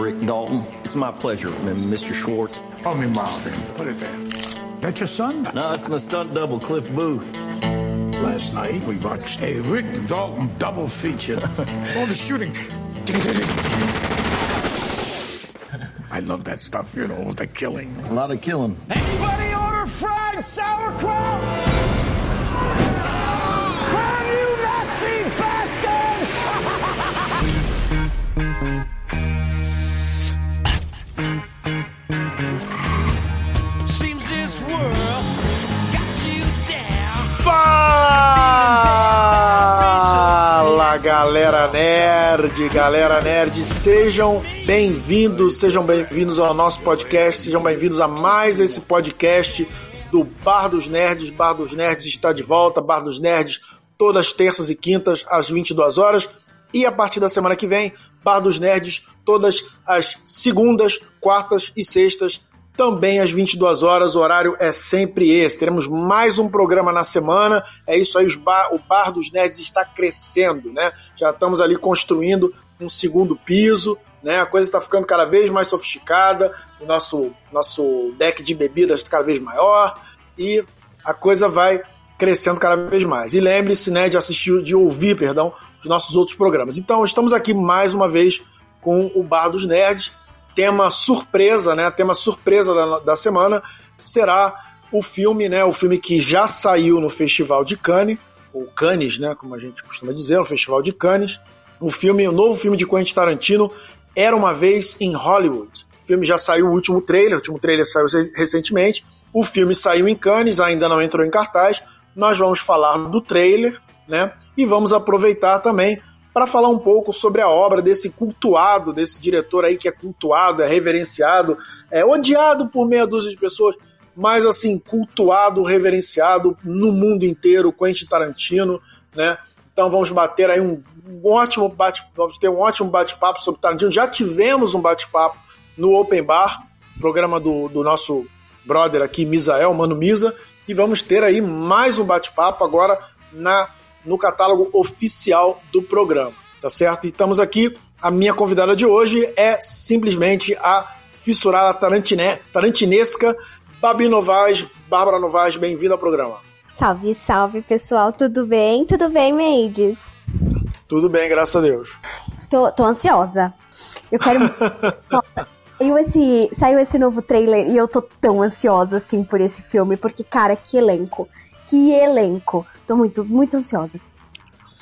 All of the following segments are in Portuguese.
Rick Dalton. It's my pleasure, Mr. Schwartz. Call me Marvin. Put it there. That your son? No, it's my stunt double, Cliff Booth. Last night we watched a Rick Dalton double feature. All the shooting. I love that stuff, you know, the killing. A lot of killing. Anybody order fried sauerkraut? Galera nerd, galera nerd, sejam bem-vindos, sejam bem-vindos ao nosso podcast, sejam bem-vindos a mais esse podcast do Bar dos Nerds. Bar dos Nerds está de volta, Bar dos Nerds todas as terças e quintas às 22 horas e a partir da semana que vem, Bar dos Nerds todas as segundas, quartas e sextas também às 22 horas, o horário é sempre esse. Teremos mais um programa na semana. É isso aí, bar, o Bar dos Nerds está crescendo, né? Já estamos ali construindo um segundo piso, né? A coisa está ficando cada vez mais sofisticada, o nosso, nosso deck de bebidas está cada vez maior e a coisa vai crescendo cada vez mais. E lembre-se, né, de assistir, de ouvir, perdão, os nossos outros programas. Então, estamos aqui mais uma vez com o Bar dos Nerds tema surpresa, né? Tema surpresa da, da semana será o filme, né? O filme que já saiu no Festival de Cannes, ou Cannes, né? Como a gente costuma dizer, o Festival de Cannes. O filme, o novo filme de Quentin Tarantino, Era uma vez em Hollywood. O filme já saiu o último trailer, o último trailer saiu recentemente. O filme saiu em Cannes, ainda não entrou em cartaz. Nós vamos falar do trailer, né? E vamos aproveitar também para falar um pouco sobre a obra desse cultuado, desse diretor aí que é cultuado, é reverenciado, é odiado por meia dúzia de pessoas, mas assim, cultuado, reverenciado no mundo inteiro, Quentin Tarantino, né? Então vamos bater aí um, um ótimo bate, vamos ter um ótimo bate-papo sobre Tarantino. Já tivemos um bate-papo no Open Bar, programa do, do nosso brother aqui, Misael, Mano Misa, e vamos ter aí mais um bate-papo agora na no catálogo oficial do programa, tá certo? E estamos aqui. A minha convidada de hoje é simplesmente a fissurada tarantine, tarantinesca Babi Novaes. Bárbara Novaes, bem-vinda ao programa. Salve, salve, pessoal. Tudo bem? Tudo bem, Maides? Tudo bem, graças a Deus. Tô, tô ansiosa. Eu quero. saiu, esse, saiu esse novo trailer e eu tô tão ansiosa, assim, por esse filme, porque, cara, que elenco. Que elenco. Tô muito, muito ansiosa.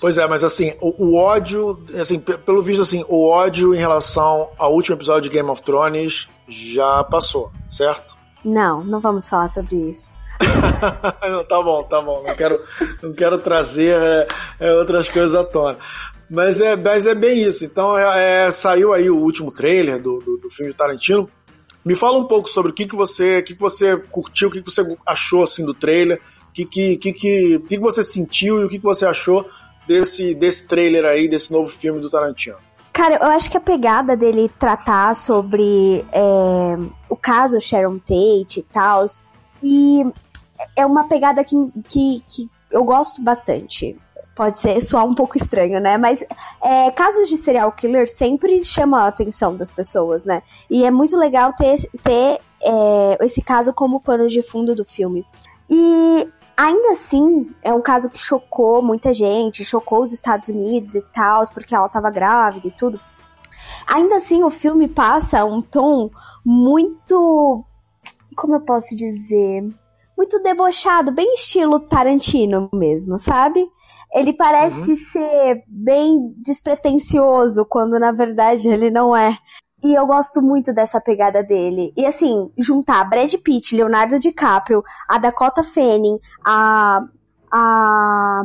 Pois é, mas assim, o, o, ódio, assim, pelo visto, assim, o ódio em relação ao último episódio de Game of Thrones já passou, certo? Não, não vamos falar sobre isso. não, tá bom, tá bom. Não quero, não quero trazer é, é, outras coisas à tona. Mas é, mas é bem isso. Então, é, é saiu aí o último trailer do, do, do, filme de Tarantino. Me fala um pouco sobre o que, que você, o que, que você curtiu, o que, que você achou assim do trailer que, que, que, que, que você sentiu e o que, que você achou desse, desse trailer aí, desse novo filme do Tarantino? Cara, eu acho que a pegada dele tratar sobre é, o caso Sharon Tate e tal, e é uma pegada que, que, que eu gosto bastante. Pode ser soar um pouco estranho, né? Mas é, casos de serial killer sempre chamam a atenção das pessoas, né? E é muito legal ter, ter é, esse caso como pano de fundo do filme. E Ainda assim, é um caso que chocou muita gente, chocou os Estados Unidos e tal, porque ela estava grávida e tudo. Ainda assim, o filme passa um tom muito. Como eu posso dizer? Muito debochado, bem estilo Tarantino mesmo, sabe? Ele parece uhum. ser bem despretensioso, quando na verdade ele não é. E eu gosto muito dessa pegada dele. E assim, juntar Brad Pitt, Leonardo DiCaprio, a Dakota Fanning, a. a.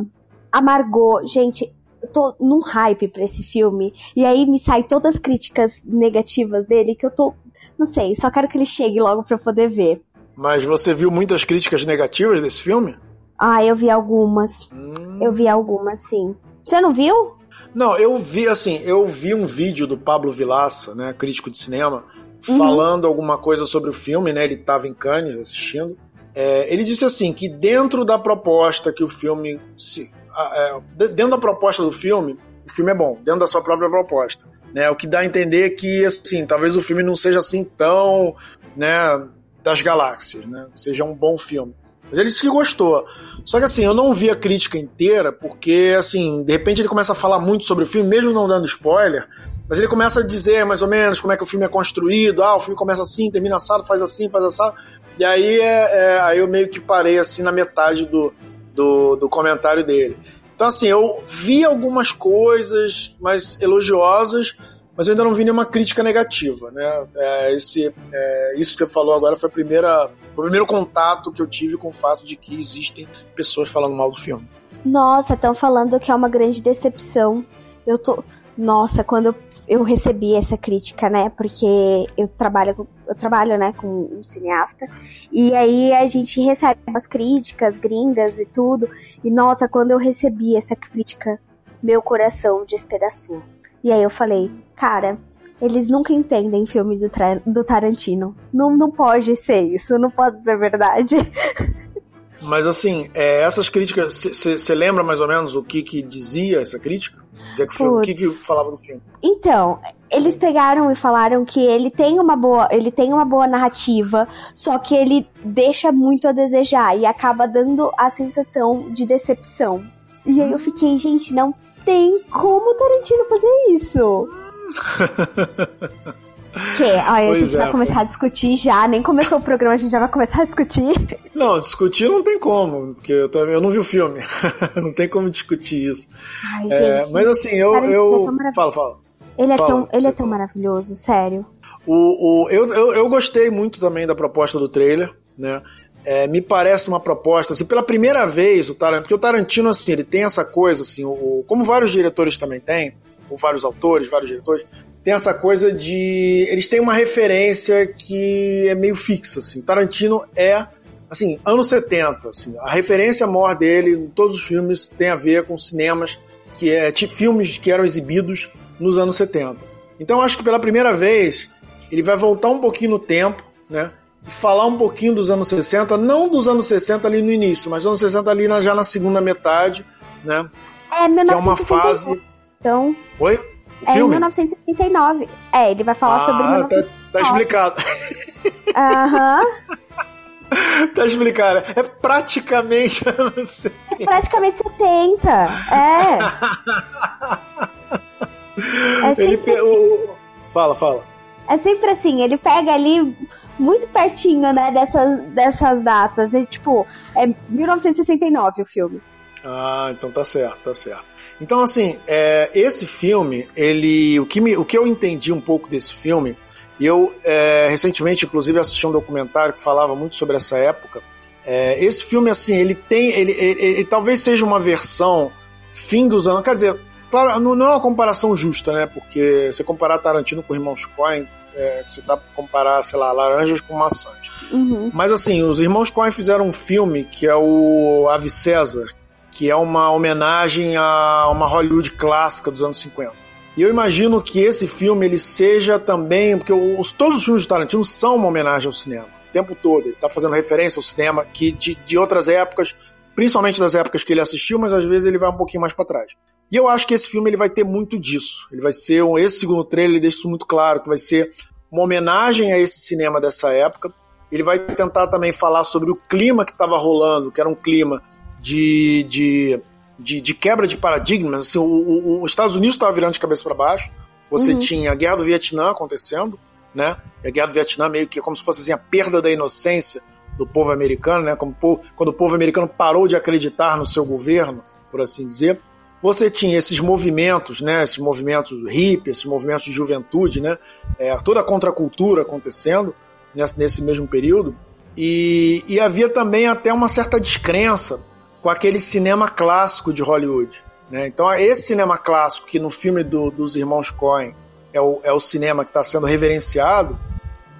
a Margot. Gente, eu tô num hype pra esse filme. E aí me sai todas as críticas negativas dele que eu tô. Não sei, só quero que ele chegue logo pra eu poder ver. Mas você viu muitas críticas negativas desse filme? Ah, eu vi algumas. Hum. Eu vi algumas, sim. Você não viu? Não, eu vi assim, eu vi um vídeo do Pablo Vilaça, né, crítico de cinema, uhum. falando alguma coisa sobre o filme, né? Ele estava em Cannes assistindo. É, ele disse assim que dentro da proposta que o filme se, é, dentro da proposta do filme, o filme é bom, dentro da sua própria proposta. né? O que dá a entender que, assim, talvez o filme não seja assim tão, né, das galáxias, né? Seja um bom filme. Mas ele disse que gostou. Só que assim, eu não vi a crítica inteira, porque assim, de repente ele começa a falar muito sobre o filme, mesmo não dando spoiler, mas ele começa a dizer mais ou menos como é que o filme é construído, ah, o filme começa assim, termina assado, faz assim, faz assado. E aí, é, é, aí eu meio que parei assim na metade do, do, do comentário dele. Então assim, eu vi algumas coisas mais elogiosas, mas eu ainda não vi nenhuma crítica negativa, né? É, esse, é, isso que você falou agora foi a primeira, o primeiro contato que eu tive com o fato de que existem pessoas falando mal do filme. Nossa, estão falando que é uma grande decepção. Eu tô. Nossa, quando eu, recebi essa crítica, né? Porque eu trabalho, eu trabalho, né, com um cineasta. E aí a gente recebe umas críticas gringas e tudo. E nossa, quando eu recebi essa crítica, meu coração despedaçou. E aí eu falei, cara, eles nunca entendem filme do, do Tarantino. Não, não pode ser isso, não pode ser verdade. Mas assim, é, essas críticas, você lembra mais ou menos o que que dizia essa crítica? Dizia que filme, o que que falava do filme? Então, eles pegaram e falaram que ele tem uma boa, ele tem uma boa narrativa, só que ele deixa muito a desejar e acaba dando a sensação de decepção. E aí eu fiquei, gente, não tem como o Tarantino fazer isso. Que? Aí a gente é, vai começar pois. a discutir já, nem começou o programa, a gente já vai começar a discutir. Não, discutir não tem como, porque eu, também, eu não vi o filme. não tem como discutir isso. Ai, é, gente, mas assim, eu. eu... É fala, fala. Ele é fala, tão, ele é tão maravilhoso, sério. O, o, eu, eu, eu gostei muito também da proposta do trailer, né? É, me parece uma proposta, assim, pela primeira vez o Tarantino, porque o Tarantino, assim, ele tem essa coisa, assim, o, como vários diretores também têm, ou vários autores, vários diretores, tem essa coisa de. Eles têm uma referência que é meio fixa, assim. Tarantino é, assim, anos 70, assim. A referência maior dele em todos os filmes tem a ver com cinemas, que é, filmes que eram exibidos nos anos 70. Então, acho que pela primeira vez, ele vai voltar um pouquinho no tempo, né? Falar um pouquinho dos anos 60, não dos anos 60 ali no início, mas dos anos 60 ali na, já na segunda metade, né? É, 1969. Que é uma fase. Então. Oi? O é filme? em 1969. É, ele vai falar ah, sobre. Ah, tá, tá explicado. Aham. tá explicado. É praticamente anos 70. É praticamente 70. É. é sempre... Ele, o... Fala, fala. É sempre assim, ele pega ali muito pertinho, né, dessas, dessas datas. É tipo, é 1969 o filme. Ah, então tá certo, tá certo. Então, assim, é, esse filme, ele. O que, me, o que eu entendi um pouco desse filme, eu é, recentemente, inclusive, assisti um documentário que falava muito sobre essa época. É, esse filme, assim, ele tem. Ele, ele, ele, talvez seja uma versão fim dos anos. Quer dizer, claro, não, não é uma comparação justa, né? Porque você comparar Tarantino com Irmãos Coen, é, você tá comparar, sei lá, laranjas com maçãs. Uhum. Mas assim, os irmãos Coen fizeram um filme que é o Ave César, que é uma homenagem a uma Hollywood clássica dos anos 50. E eu imagino que esse filme ele seja também, porque os, todos os filmes de Tarantino são uma homenagem ao cinema, o tempo todo. Ele está fazendo referência ao cinema que de, de outras épocas, principalmente das épocas que ele assistiu, mas às vezes ele vai um pouquinho mais para trás. E eu acho que esse filme ele vai ter muito disso. Ele vai ser um, esse segundo trailer ele deixa isso muito claro que vai ser uma homenagem a esse cinema dessa época. Ele vai tentar também falar sobre o clima que estava rolando, que era um clima de, de, de, de quebra de paradigmas. Assim, o, o, os Estados Unidos estava virando de cabeça para baixo. Você uhum. tinha a guerra do Vietnã acontecendo, né? A guerra do Vietnã meio que como se fosse assim, a perda da inocência do povo americano, né? Como quando o povo americano parou de acreditar no seu governo, por assim dizer você tinha esses movimentos, né, esses movimentos hippie, esses movimentos de juventude, né, é, toda a contracultura acontecendo nesse, nesse mesmo período, e, e, havia também até uma certa descrença com aquele cinema clássico de Hollywood. Né? Então, esse cinema clássico, que no filme do, dos irmãos Coen é o, é o cinema que está sendo reverenciado,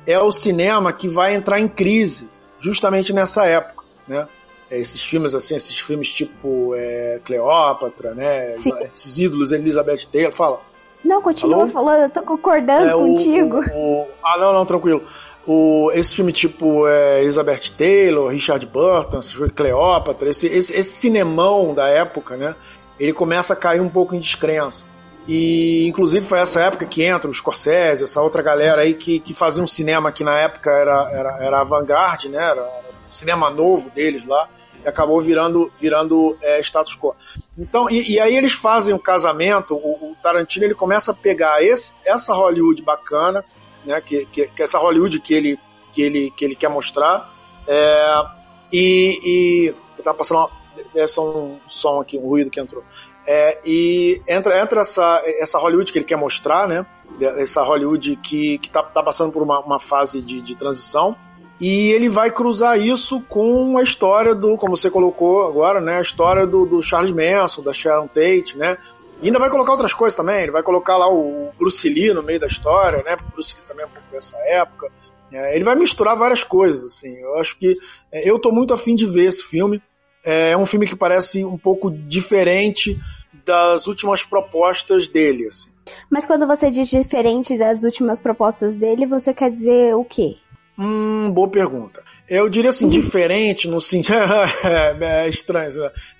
é o cinema que vai entrar em crise justamente nessa época. Né? É, esses filmes assim, esses filmes tipo é, Cleópatra, né? Sim. Esses ídolos, Elizabeth Taylor, fala. Não, continua Alô? falando, eu tô concordando é, contigo. O, o, ah, não, não, tranquilo. O, esse filme tipo é, Elizabeth Taylor, Richard Burton, Cleópatra, esse, esse, esse cinemão da época, né? Ele começa a cair um pouco em descrença. E inclusive foi essa época que entra o Scorsese, essa outra galera aí que, que fazia um cinema que na época era, era, era avant-garde, né? Era, era um cinema novo deles lá e acabou virando, virando é, status quo. Então, e, e, aí eles fazem o casamento, o, o, Tarantino ele começa a pegar esse, essa Hollywood bacana, né, que, que, que, essa Hollywood que ele, que ele, que ele quer mostrar, é, e, e tava passando uma, é um som aqui, um ruído que entrou. É, e entra, entra essa, essa Hollywood que ele quer mostrar, né? Essa Hollywood que, que tá, tá passando por uma, uma fase de, de transição. E ele vai cruzar isso com a história do, como você colocou agora, né? A história do, do Charles Manson, da Sharon Tate, né? E ainda vai colocar outras coisas também. Ele vai colocar lá o Bruce Lee no meio da história, né? O Bruce Lee também é um pouco dessa época. É, ele vai misturar várias coisas, assim. Eu acho que é, eu tô muito afim de ver esse filme. É um filme que parece um pouco diferente das últimas propostas dele, assim. Mas quando você diz diferente das últimas propostas dele, você quer dizer o quê? Hum, boa pergunta. Eu diria assim, diferente no sentido. é, é, estranho,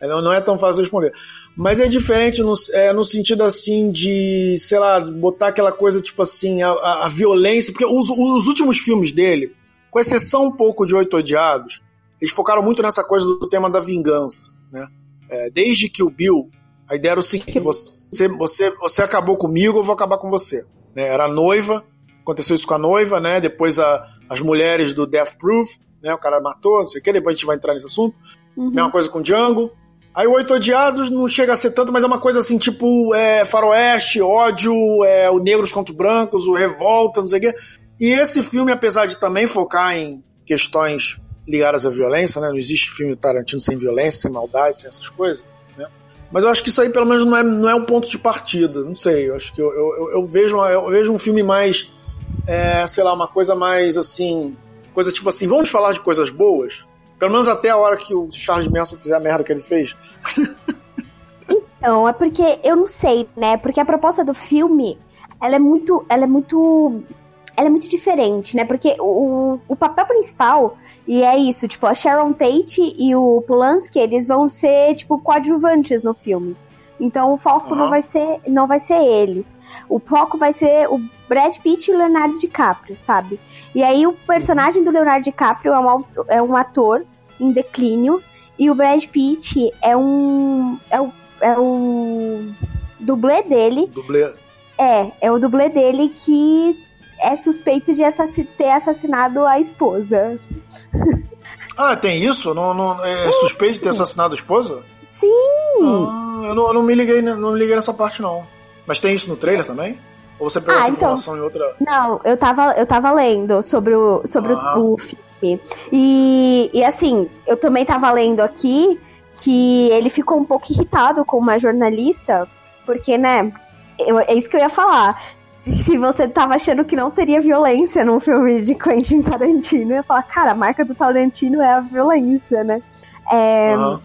é, não é tão fácil responder. Mas é diferente no, é, no sentido assim de, sei lá, botar aquela coisa tipo assim, a, a, a violência. Porque os, os, últimos filmes dele, com exceção um pouco de Oito Odiados, eles focaram muito nessa coisa do tema da vingança. Né? É, desde que o Bill, a ideia era o seguinte: você, você, você acabou comigo, eu vou acabar com você. Né? Era a noiva, aconteceu isso com a noiva, né? Depois a as mulheres do Death Proof, né? O cara matou, não sei o que, depois a gente vai entrar nesse assunto. Uhum. Mesma coisa com Django. Aí o Oito Odiados não chega a ser tanto, mas é uma coisa assim, tipo é, faroeste, ódio, é, o negros contra brancos, o revolta, não sei o quê. E esse filme, apesar de também focar em questões ligadas à violência, né? Não existe filme Tarantino sem violência, sem maldade, sem essas coisas, né? Mas eu acho que isso aí, pelo menos, não é, não é um ponto de partida. Não sei, eu acho que eu, eu, eu vejo, eu vejo um filme mais é, sei lá, uma coisa mais assim. Coisa tipo assim, vamos falar de coisas boas? Pelo menos até a hora que o Charles Manson fizer a merda que ele fez. então, é porque eu não sei, né? Porque a proposta do filme, ela é muito. Ela é muito. Ela é muito diferente, né? Porque o, o papel principal, e é isso, tipo, a Sharon Tate e o Polanski, eles vão ser, tipo, coadjuvantes no filme. Então o foco uhum. não vai ser não vai ser eles. O foco vai ser o Brad Pitt e o Leonardo DiCaprio, sabe? E aí o personagem do Leonardo DiCaprio é um, é um ator em declínio e o Brad Pitt é um é o, é o dublê dele. Dublê. É, é o dublê dele que é suspeito de assassin ter assassinado a esposa. Ah, tem isso? Não, não, é suspeito de ter assassinado a esposa? Sim! Ah, eu, não, eu não me liguei, não me liguei nessa parte, não. Mas tem isso no trailer também? Ou você pegou ah, essa então, informação em outra. Não, eu tava, eu tava lendo sobre o, sobre ah. o, o filme. E, e assim, eu também tava lendo aqui que ele ficou um pouco irritado com uma jornalista, porque, né, eu, é isso que eu ia falar. Se, você tava achando que não teria violência num filme de Quentin Tarantino, eu ia falar, cara, a marca do Tarantino é a violência, né? É, uhum.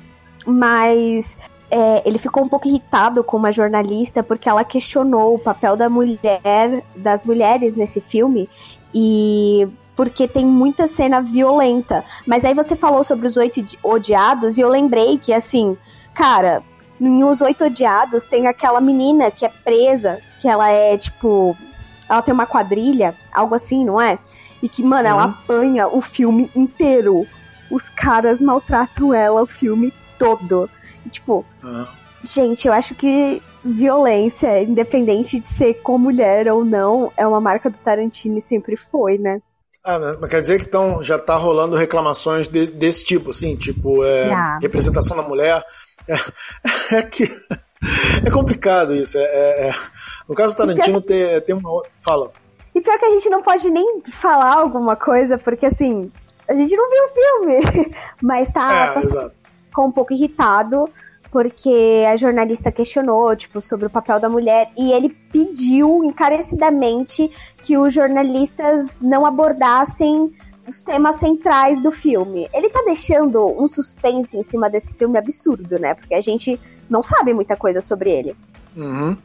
Mas é, ele ficou um pouco irritado com uma jornalista porque ela questionou o papel da mulher, das mulheres nesse filme e porque tem muita cena violenta. Mas aí você falou sobre os oito odiados e eu lembrei que assim, cara, em Os Oito Odiados tem aquela menina que é presa, que ela é tipo, ela tem uma quadrilha, algo assim, não é? E que, mano, uhum. ela apanha o filme inteiro. Os caras maltratam ela o filme todo. E, tipo, uhum. gente, eu acho que violência, independente de ser com mulher ou não, é uma marca do Tarantino e sempre foi, né? Ah, mas quer dizer que tão, já tá rolando reclamações de, desse tipo, assim, tipo, é, representação da mulher. É, é, que. É complicado isso. É, é, é. no caso do Tarantino, tem, tem uma. Fala. E pior que a gente não pode nem falar alguma coisa, porque assim, a gente não viu o filme. Mas tá. É, tá exato ficou um pouco irritado porque a jornalista questionou, tipo, sobre o papel da mulher e ele pediu encarecidamente que os jornalistas não abordassem os temas centrais do filme. Ele tá deixando um suspense em cima desse filme absurdo, né? Porque a gente não sabe muita coisa sobre ele. Uhum.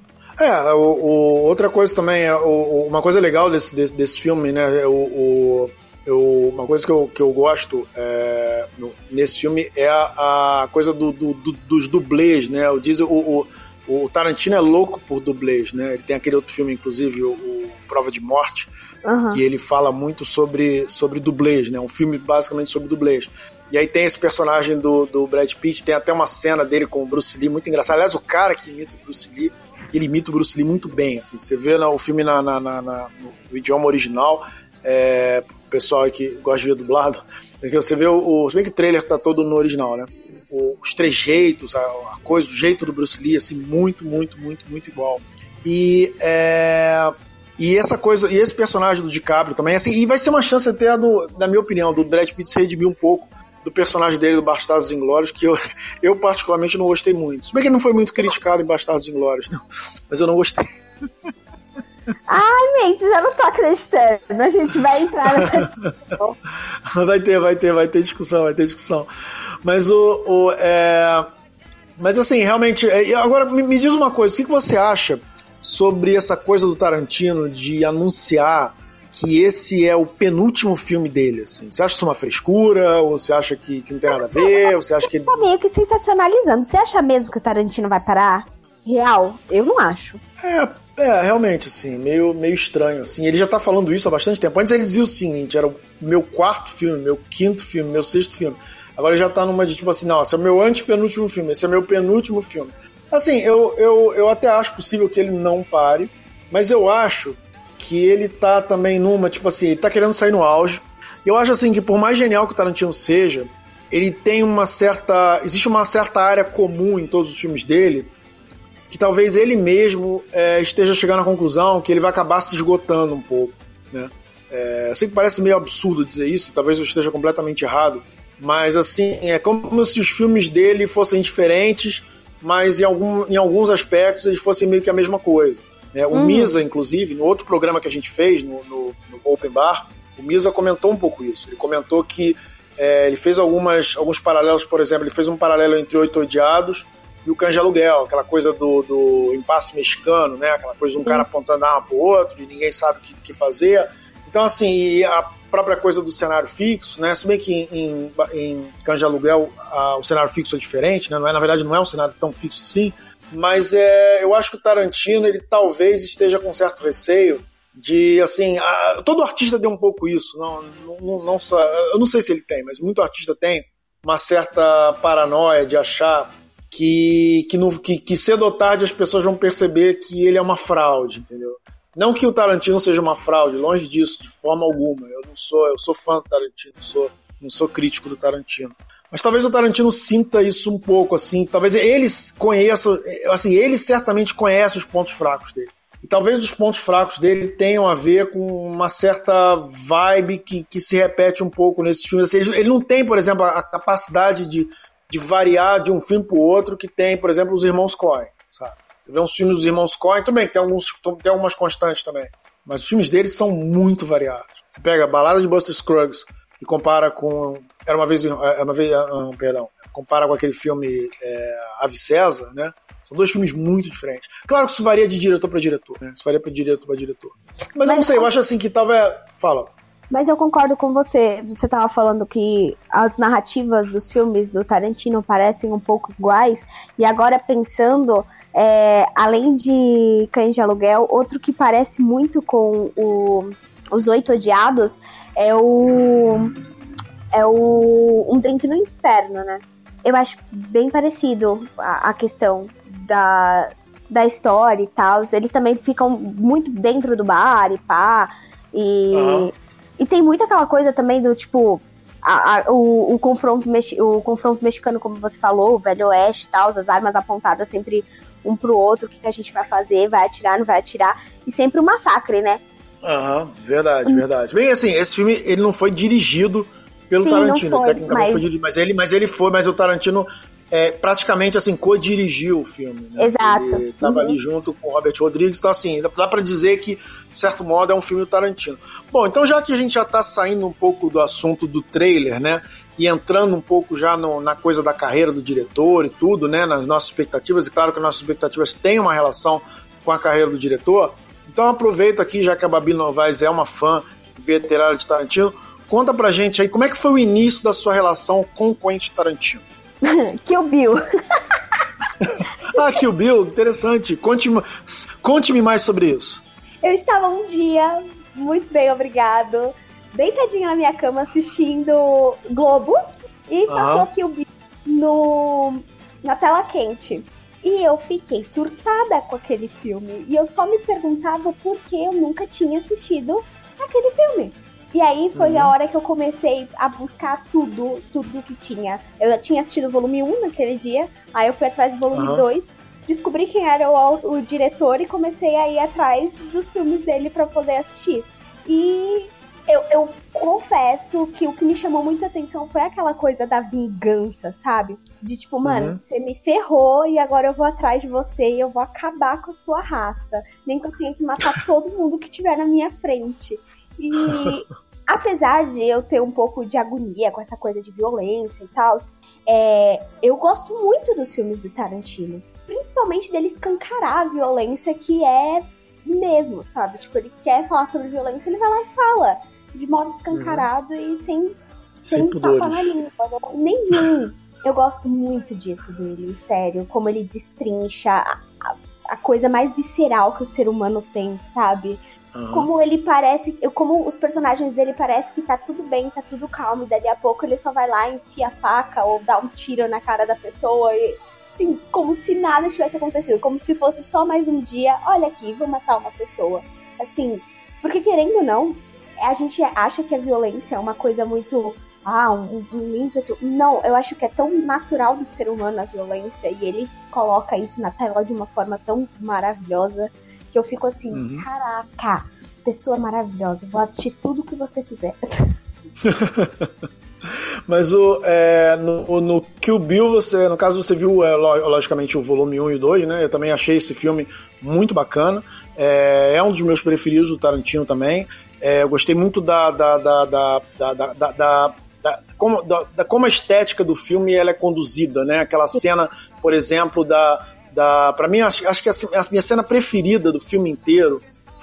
É, o, o, outra coisa também, é, o, uma coisa legal desse, desse, desse filme, né? O, eu, uma coisa que eu, que eu gosto é, no, nesse filme é a, a coisa do, do, do, dos dublês, né? O, diesel, o, o, O Tarantino é louco por dublês, né? Ele tem aquele outro filme, inclusive, o, o Prova de Morte, Aham. que ele fala muito sobre, sobre dublês, né? Um filme basicamente sobre dublês. E aí tem esse personagem do, do Brad Pitt, tem até uma cena dele com o Bruce Lee muito engraçada. Aliás, o cara que imita o Bruce Lee, ele imita o Bruce Lee muito bem, assim. Você vê na- o filme na, na- na- na- no, no idioma original, é, pessoal que gosta de ver dublado, é que você vê o. Se bem que o trailer tá todo no original, né? Os trejeitos, a, a coisa, o jeito do Bruce Lee, assim, muito, muito, muito, muito igual. E é... E essa coisa, e esse personagem do DiCaprio também, assim, e vai ser uma chance até, do, na minha opinião, do Brad Pitt se redimir um pouco do personagem dele do Bastardos Inglórios, que eu, eu particularmente não gostei muito. Se bem que ele não foi muito criticado em Bastardos Inglórios, não, mas eu não gostei. Ai, Mendes, eu não tô acreditando. A gente vai entrar nessa vai ter, vai ter, vai ter discussão, vai ter discussão. Mas o. o é... Mas assim, realmente. é, Agora, me, me diz uma coisa: o que, que você acha sobre essa coisa do Tarantino de anunciar que esse é o penúltimo filme dele? Assim? Você acha isso uma frescura? Ou você acha que, que não tem nada a ver? Ou você acha que ele. Tá meio que sensacionalizando. Você acha mesmo que o Tarantino vai parar? Real? Eu não acho. É, é, realmente, assim, meio, meio estranho, assim. Ele já tá falando isso há bastante tempo. Antes ele dizia o seguinte, era o meu quarto filme, meu quinto filme, meu sexto filme. Agora já tá numa de tipo assim, não, esse é o meu antepenúltimo filme, esse é o meu penúltimo filme. Assim, eu, eu, eu até acho possível que ele não pare, mas eu acho que ele tá também numa, tipo assim, ele tá querendo sair no auge. Eu acho assim que por mais genial que o Tarantino seja, ele tem uma certa. Existe uma certa área comum em todos os filmes dele, que talvez ele mesmo é, esteja chegando à conclusão que ele vai acabar se esgotando um pouco. Né? É, eu sei que parece meio absurdo dizer isso, talvez eu esteja completamente errado, mas assim, é como se os filmes dele fossem diferentes, mas em, algum, em alguns aspectos eles fossem meio que a mesma coisa. Né? O Misa, inclusive, no outro programa que a gente fez, no, no, no Open Bar, o Misa comentou um pouco isso. Ele comentou que é, ele fez algumas, alguns paralelos, por exemplo, ele fez um paralelo entre Oito Odiados e o Cães de Aluguel, aquela coisa do, do impasse mexicano, né? Aquela coisa de um cara apontando a arma pro outro e ninguém sabe o que, que fazer. Então, assim, e a própria coisa do cenário fixo, né? Se bem que em, em Cães de Aluguel a- o cenário fixo é diferente, né? Não é, na verdade, não é um cenário tão fixo assim, mas é, eu acho que o Tarantino, ele talvez esteja com certo receio de, assim, a- todo artista tem um pouco isso, não, não- não só, eu não sei se ele tem, mas muito artista tem uma certa paranoia de achar que, que, no, que, que cedo ou tarde as pessoas vão perceber que ele é uma fraude, entendeu? Não que o Tarantino seja uma fraude, longe disso, de forma alguma. Eu não sou, eu sou fã do Tarantino, sou, não sou crítico do Tarantino. Mas talvez o Tarantino sinta isso um pouco, assim. Talvez eles conheçam, assim, ele certamente conhece os pontos fracos dele. E talvez os pontos fracos dele tenham a ver com uma certa vibe que, que se repete um pouco nesses filmes. Assim, ele, ele não tem, por exemplo, a capacidade de, de variar de um filme para o outro que tem, por exemplo, os irmãos Coen, sabe? Você vê uns filmes dos irmãos Coen, bem, tem, alguns, tem algumas constantes também. Mas os filmes deles são muito variados. Você pega a Balada de Buster Scruggs e compara com. Era uma vez. Era uma vez ah, perdão. Compara com aquele filme é, Ave César, né? São dois filmes muito diferentes. Claro que isso varia de diretor para diretor, né? Isso varia de diretor para diretor. Mas, eu não sei, eu acho assim que tava. Fala. Mas eu concordo com você. Você tava falando que as narrativas dos filmes do Tarantino parecem um pouco iguais. E agora pensando, é, além de Cães de Aluguel, outro que parece muito com o, Os Oito Odiados é o. É o. Um Drink no Inferno, né? Eu acho bem parecido a, a questão da, da história e tal. Eles também ficam muito dentro do bar e pá. E. Aham. E tem muito aquela coisa também do tipo. a- a- o, o, confronto mexi- o confronto mexicano, como você falou, o Velho Oeste e tal, as armas apontadas sempre um pro outro, o que, que a gente vai fazer, vai atirar, não vai atirar, e sempre um massacre, né? Aham, verdade, verdade. Bem, assim, esse filme ele não foi dirigido pelo Sim, Tarantino, foi, tecnicamente mas- foi dirigido, mas ele, mas ele foi, mas o Tarantino é, praticamente assim co-dirigiu o filme. Né? Exato. Ele tava Uhum. ali junto com o Robert Rodrigues, então assim, dá, para dizer que, de certo modo, é um filme Tarantino. Bom, então já que a gente já tá saindo um pouco do assunto do trailer, né? E entrando um pouco já no- na coisa da carreira do diretor e tudo, né? Nas nossas expectativas, e claro que nossas expectativas têm uma relação com a carreira do diretor. Então aproveito aqui, já que a Babi Novaes é uma fã veterana de Tarantino, conta pra gente aí como é que foi o início da sua relação com o Quentin Tarantino. Kill Bill. Ah, Kill Bill, interessante. Conte-me conte mais sobre isso. Eu estava um dia, muito bem, obrigado, deitadinha na minha cama assistindo Globo e passou Aham. Kill Bill no, na tela quente. E eu fiquei surtada com aquele filme. E eu só me perguntava por que eu nunca tinha assistido aquele filme. E aí foi a hora que eu comecei a buscar tudo, tudo que tinha. Eu tinha assistido o volume 1 naquele dia, aí eu fui atrás do volume Aham. 2, descobri quem era o, o diretor e comecei a ir atrás dos filmes dele pra poder assistir. E eu, eu confesso que o que me chamou muito a atenção foi aquela coisa da vingança, sabe? De tipo, mano, Uhum. você me ferrou e agora eu vou atrás de você e eu vou acabar com a sua raça. Nem que eu tenha que matar todo mundo que tiver na minha frente. E apesar de eu ter um pouco de agonia com essa coisa de violência e tal, é, eu gosto muito dos filmes do Tarantino. Principalmente dele escancarar a violência que é mesmo, sabe? Tipo, ele quer falar sobre violência, ele vai lá e fala. De modo escancarado e sem, Sem tapa na pudores. língua. né? Nenhum. Eu gosto muito disso dele, sério. Como ele destrincha a, a- a coisa mais visceral que o ser humano tem, sabe? Como ele parece. Como os personagens dele parece que tá tudo bem, tá tudo calmo, e dali a pouco ele só vai lá, enfia a faca ou dá um tiro na cara da pessoa e. Assim, como se nada tivesse acontecido, como se fosse só mais um dia, olha aqui, vou matar uma pessoa. Assim, porque querendo ou não, a gente acha que a violência é uma coisa muito. Ah, um, um ímpeto. Não, eu acho que é tão natural do ser humano a violência e ele coloca isso na tela de uma forma tão maravilhosa que eu fico assim, Uhum. caraca, pessoa maravilhosa, vou assistir tudo que você fizer. Mas o, é, no, no Kill Bill, você, no caso, você viu, é, lo- logicamente, o volume 1 e 2, né? Eu também achei esse filme muito bacana. É, é um dos meus preferidos do Tarantino também. É, eu gostei muito da, da, da, da, da, da, da- da- da- como, da, da como a estética do filme ela é conduzida, né? Aquela cena, por exemplo, da. Da para mim, acho, acho que a, a minha cena preferida do filme inteiro.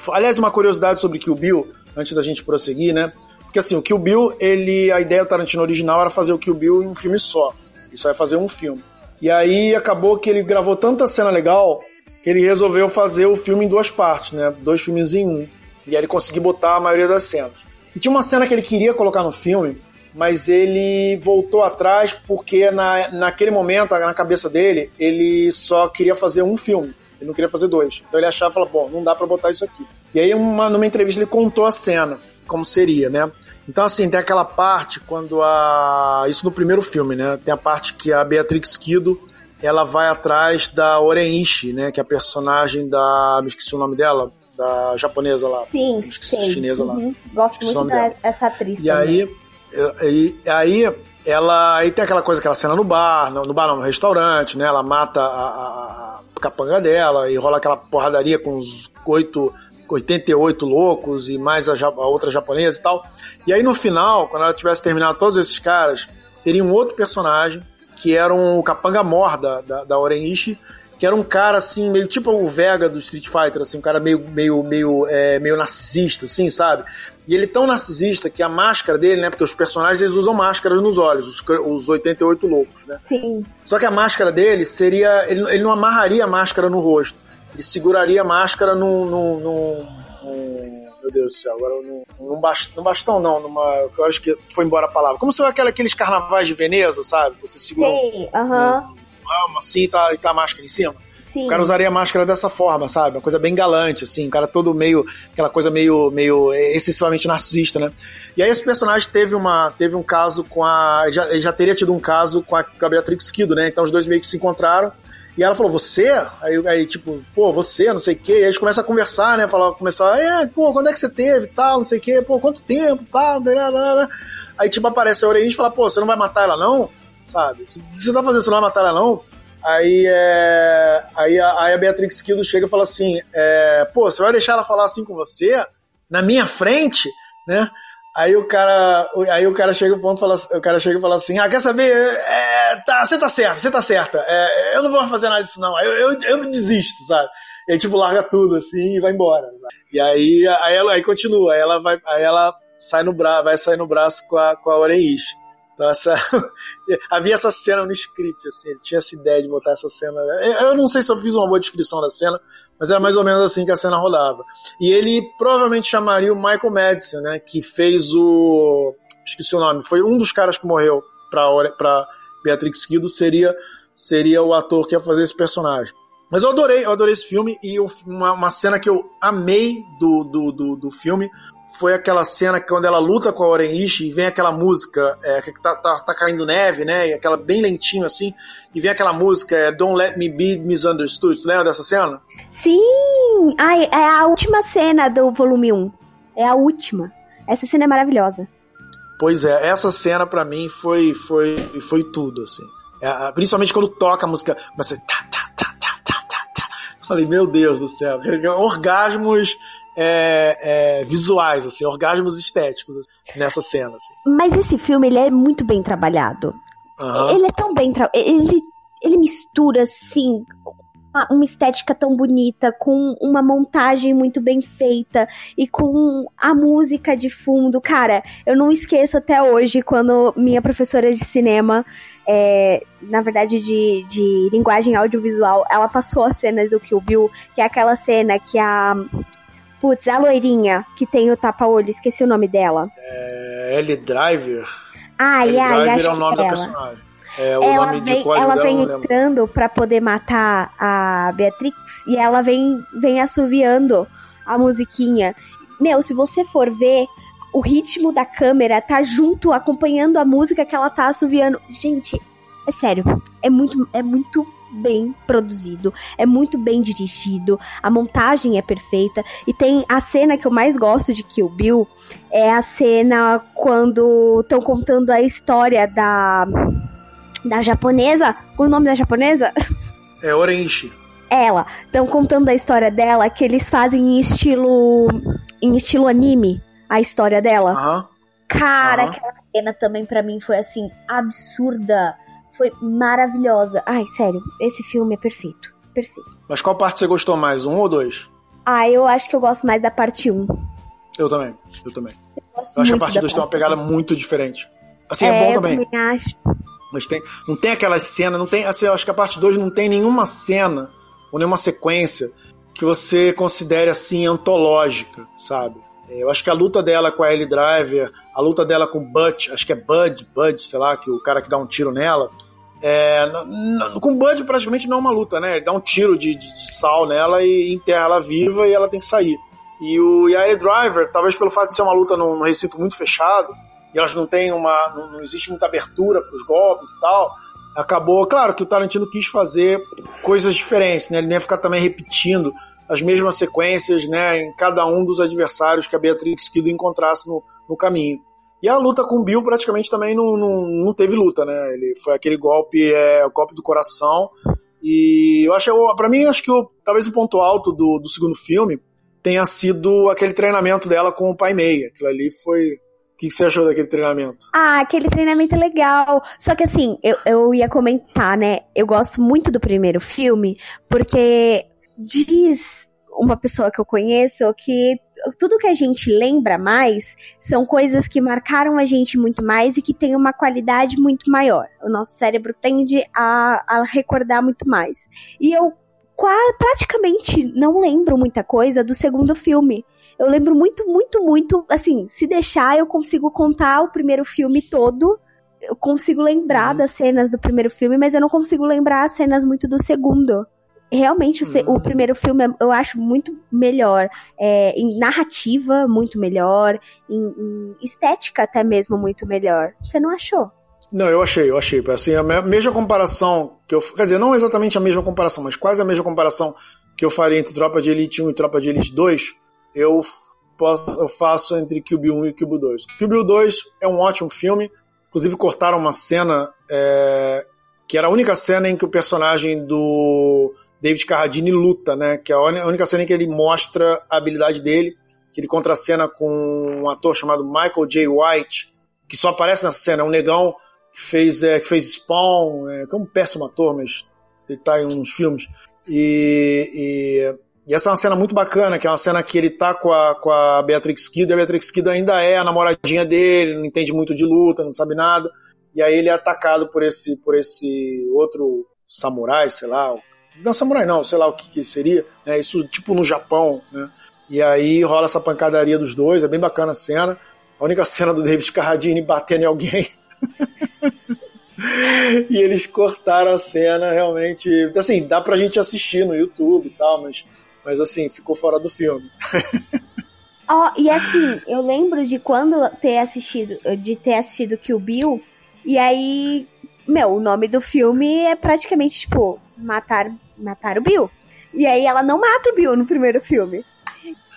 Aliás, uma curiosidade sobre Kill Bill, antes da gente prosseguir, né? Porque assim, o Kill Bill, ele, a ideia do Tarantino original era fazer o Kill Bill em um filme só. Só ia fazer um filme. E aí acabou que ele gravou tanta cena legal que ele resolveu fazer o filme em duas partes, né? Dois filmes em um. E aí ele conseguiu botar a maioria das cenas. E tinha uma cena que ele queria colocar no filme, mas ele voltou atrás porque na, naquele momento, na cabeça dele, ele só queria fazer um filme. Ele não queria fazer dois. Então ele achava, falou, bom, não dá pra botar isso aqui. E aí uma, numa entrevista ele contou a cena, como seria, né? Então assim, tem aquela parte quando a... Isso no primeiro filme, né? Tem a parte que a Beatrix Kido, ela vai atrás da Orenishi, né? Que é a personagem da... Me esqueci o nome dela. Da japonesa lá. Sim, sim. Chinesa lá. Uhum. Gosto Esqueci o muito dessa atriz. E também. aí, e, aí ela aí tem aquela coisa, aquela cena no bar, no, no bar não, no restaurante, né? Ela mata a, a- a capanga dela e rola aquela porradaria com os oito, 88 loucos e mais a, a outra japonesa e tal. E aí no final, quando ela tivesse terminado todos esses caras, teria um outro personagem que era um capanga mor da, da, da Orenishi, que era um cara assim, meio tipo o Vega do Street Fighter, assim, um cara meio, meio, meio, é, meio narcisista, assim, sabe? E ele é tão narcisista que a máscara dele, né? Porque os personagens eles usam máscaras nos olhos, os, os 88 loucos, né? Sim, Só que a máscara dele seria. Ele, ele não amarraria a máscara no rosto. Ele seguraria a máscara num. num, num- num- meu Deus do céu, agora num, num, bast- num bastão, não, numa. Eu acho que foi embora a palavra. Como se fosse aquela, aqueles carnavais de Veneza, sabe? Você segura um sei, aham, ramo assim e tá, e tá a máscara em cima. sim. O cara usaria a máscara dessa forma, sabe? Uma coisa bem galante, assim, um cara todo meio. aquela coisa meio, meio excessivamente narcisista, né? E aí esse personagem teve, uma, teve um caso com a. Já, ele já teria tido um caso com a, com a Beatrix Kido, né? Então os dois meio que se encontraram. E ela falou, você? Aí, aí tipo, pô, você, não sei o quê. E aí eles começam a conversar, né? Falar, começar, é, pô, quando é que você teve tal, não sei o quê, pô, quanto tempo, tal, blá, blá, blá. Aí, tipo, aparece a Orelhinha e fala, pô, você não vai matar ela, não? Sabe? O você tá fazendo? Você não vai matar ela, não? Aí, é, aí, a, aí a Beatrix Kido chega e fala assim: é, pô, você vai deixar ela falar assim com você? Na minha frente? Né? Aí o cara, aí o cara chega e ponto, fala, o cara chega e fala assim: ah, quer saber? É, tá, você tá certa, você tá certa. É, eu não vou fazer nada disso, não. Eu, eu, eu desisto, sabe? E aí, tipo, larga tudo assim e vai embora. sabe? E aí, aí ela aí continua, aí ela vai, aí ela sai no braço, vai sair no braço com a, com a. Então, Nossa, havia essa cena no script, assim, tinha essa ideia de botar essa cena. Eu não sei se eu fiz uma boa descrição da cena, mas era mais ou menos assim que a cena rodava. E ele provavelmente chamaria o Michael Madison, né, que fez o. Esqueci o nome, foi um dos caras que morreu pra Beatrix Kido, seria, seria o ator que ia fazer esse personagem. Mas eu adorei, eu adorei esse filme e uma, uma cena que eu amei do, do, do, do filme foi aquela cena que quando ela luta com a Orenishi e vem aquela música é, que tá, tá, tá, caindo neve, né? E aquela bem lentinho assim, e vem aquela música é, Don't Let Me Be Misunderstood. Tu lembra dessa cena? Sim! Ai, é a última cena do volume 1. É a última. Essa cena é maravilhosa. Pois é, essa cena para mim foi, foi, foi tudo, assim. É, principalmente quando toca a música, tá, tá, tá, tá, tá, tá, tá. Falei, meu Deus do céu, orgasmos é, é, visuais, assim, orgasmos estéticos assim, nessa cena. Assim. Mas esse filme, ele é muito bem trabalhado. Uhum. Ele é tão bem trabalhado. Ele, ele mistura, assim, uma, uma estética tão bonita, com uma montagem muito bem feita e com a música de fundo. Cara, eu não esqueço até hoje quando minha professora de cinema, é, na verdade de, de linguagem audiovisual, ela passou a cena do Kill Bill, que é aquela cena que a Putz, a loirinha que tem o tapa-olho, esqueci o nome dela. É. Ellie Driver. Ah, ai, Driver acho é o nome que da ela. personagem. É, o ela nome de vem, código ela vem entrando pra poder matar a Beatrix e ela vem, vem assoviando a musiquinha. Meu, se você for ver, o ritmo da câmera tá junto, acompanhando a música que ela tá assoviando. Gente, é sério, é muito, é muito bem produzido, é muito bem dirigido, a montagem é perfeita e tem a cena que eu mais gosto de Kill Bill é a cena quando estão contando a história da da japonesa, qual é o nome da japonesa? É Orange. Ela, estão contando a história dela que eles fazem em estilo em estilo anime, a história dela. Cara, Aham. aquela cena também pra mim foi assim absurda. Foi maravilhosa. Ai, sério, esse filme é perfeito. Perfeito. Mas qual parte você gostou mais, um ou dois? Ah, eu acho que eu gosto mais da parte 1. Eu também, eu também. Eu, Eu acho que a parte da 2 tem uma pegada muito diferente. Assim, é, bom eu também. também acho. Mas tem, não tem aquelas cenas, não tem, assim, eu acho que a parte 2 não tem nenhuma cena ou nenhuma sequência que você considere assim antológica, sabe? É, Eu acho que a luta dela com a Ellie Driver, a luta dela com Butch, acho que é Bud, Bud, sei lá, que o cara que dá um tiro nela. É, com Bud praticamente não é uma luta, né? Ele dá um tiro de, de- de sal nela e enterra ela viva e ela tem que sair. E, o, Ellie Driver, talvez pelo fato de ser uma luta num, num recinto muito fechado, e elas não têm uma. não, não existe muita abertura para os golpes e tal. Acabou, claro que o Tarantino quis fazer coisas diferentes, né? Ele não ia ficar também repetindo as mesmas sequências, né, em cada um dos adversários que a Beatrix Kido encontrasse no, no caminho. E a luta com o Bill praticamente também não, não, não teve luta, né? Ele foi aquele golpe, é, o golpe do coração. E eu acho, para mim, acho que o, talvez o ponto alto do, do segundo filme tenha sido aquele treinamento dela com o Pai Mei. Aquilo ali foi. O que, que você achou daquele treinamento? Ah, aquele treinamento é legal. Só que assim, eu, eu ia comentar, né? Eu gosto muito do primeiro filme, porque diz uma pessoa que eu conheço que tudo que a gente lembra mais são coisas que marcaram a gente muito mais e que tem uma qualidade muito maior. O nosso cérebro tende a, a recordar muito mais. E eu qua- praticamente não lembro muita coisa do segundo filme. Eu lembro muito, muito, muito. Assim, se deixar, eu consigo contar o primeiro filme todo. Eu consigo lembrar Uhum. das cenas do primeiro filme, mas eu não consigo lembrar as cenas muito do segundo. Realmente, o, se- Uhum. o primeiro filme eu acho muito melhor. É, em narrativa, muito melhor. Em, em estética, até mesmo, muito melhor. Você não achou? Não, eu achei, eu achei. Assim, a me- mesma comparação que eu. Quer dizer, não exatamente a mesma comparação, mas quase a mesma comparação que eu faria entre Tropa de Elite 1 e Tropa de Elite 2, eu, posso, eu faço entre Kill Bill 1 e Kill Bill 2. Kill Bill 2 é um ótimo filme. Inclusive, cortaram uma cena é, que era a única cena em que o personagem do David Carradine luta, né? Que é a única cena em que ele mostra a habilidade dele, que ele contracena com um ator chamado Michael J. White, que só aparece nessa cena, é um negão que fez, é, que fez Spawn, é, que é um péssimo ator, mas ele tá em uns filmes. E, e, e essa é uma cena muito bacana, que é uma cena que ele tá com a, com a Beatrix Kido, e a Beatrix Kido ainda é a namoradinha dele, não entende muito de luta, não sabe nada. E aí ele é atacado por esse, por esse outro samurai, sei lá. Não samurai não, sei lá o que, que seria. Né? Isso tipo no Japão, né? E aí rola essa pancadaria dos dois, é bem bacana a cena. A única cena do David Carradine batendo em alguém. e eles cortaram a cena realmente. Assim, dá pra gente assistir no YouTube e tal, mas, mas assim, ficou fora do filme. Ó, e assim, eu lembro de quando ter assistido, de ter assistido Kill Bill, e aí, meu, o nome do filme é praticamente, tipo, matar, matar o Bill. E aí ela não mata o Bill no primeiro filme.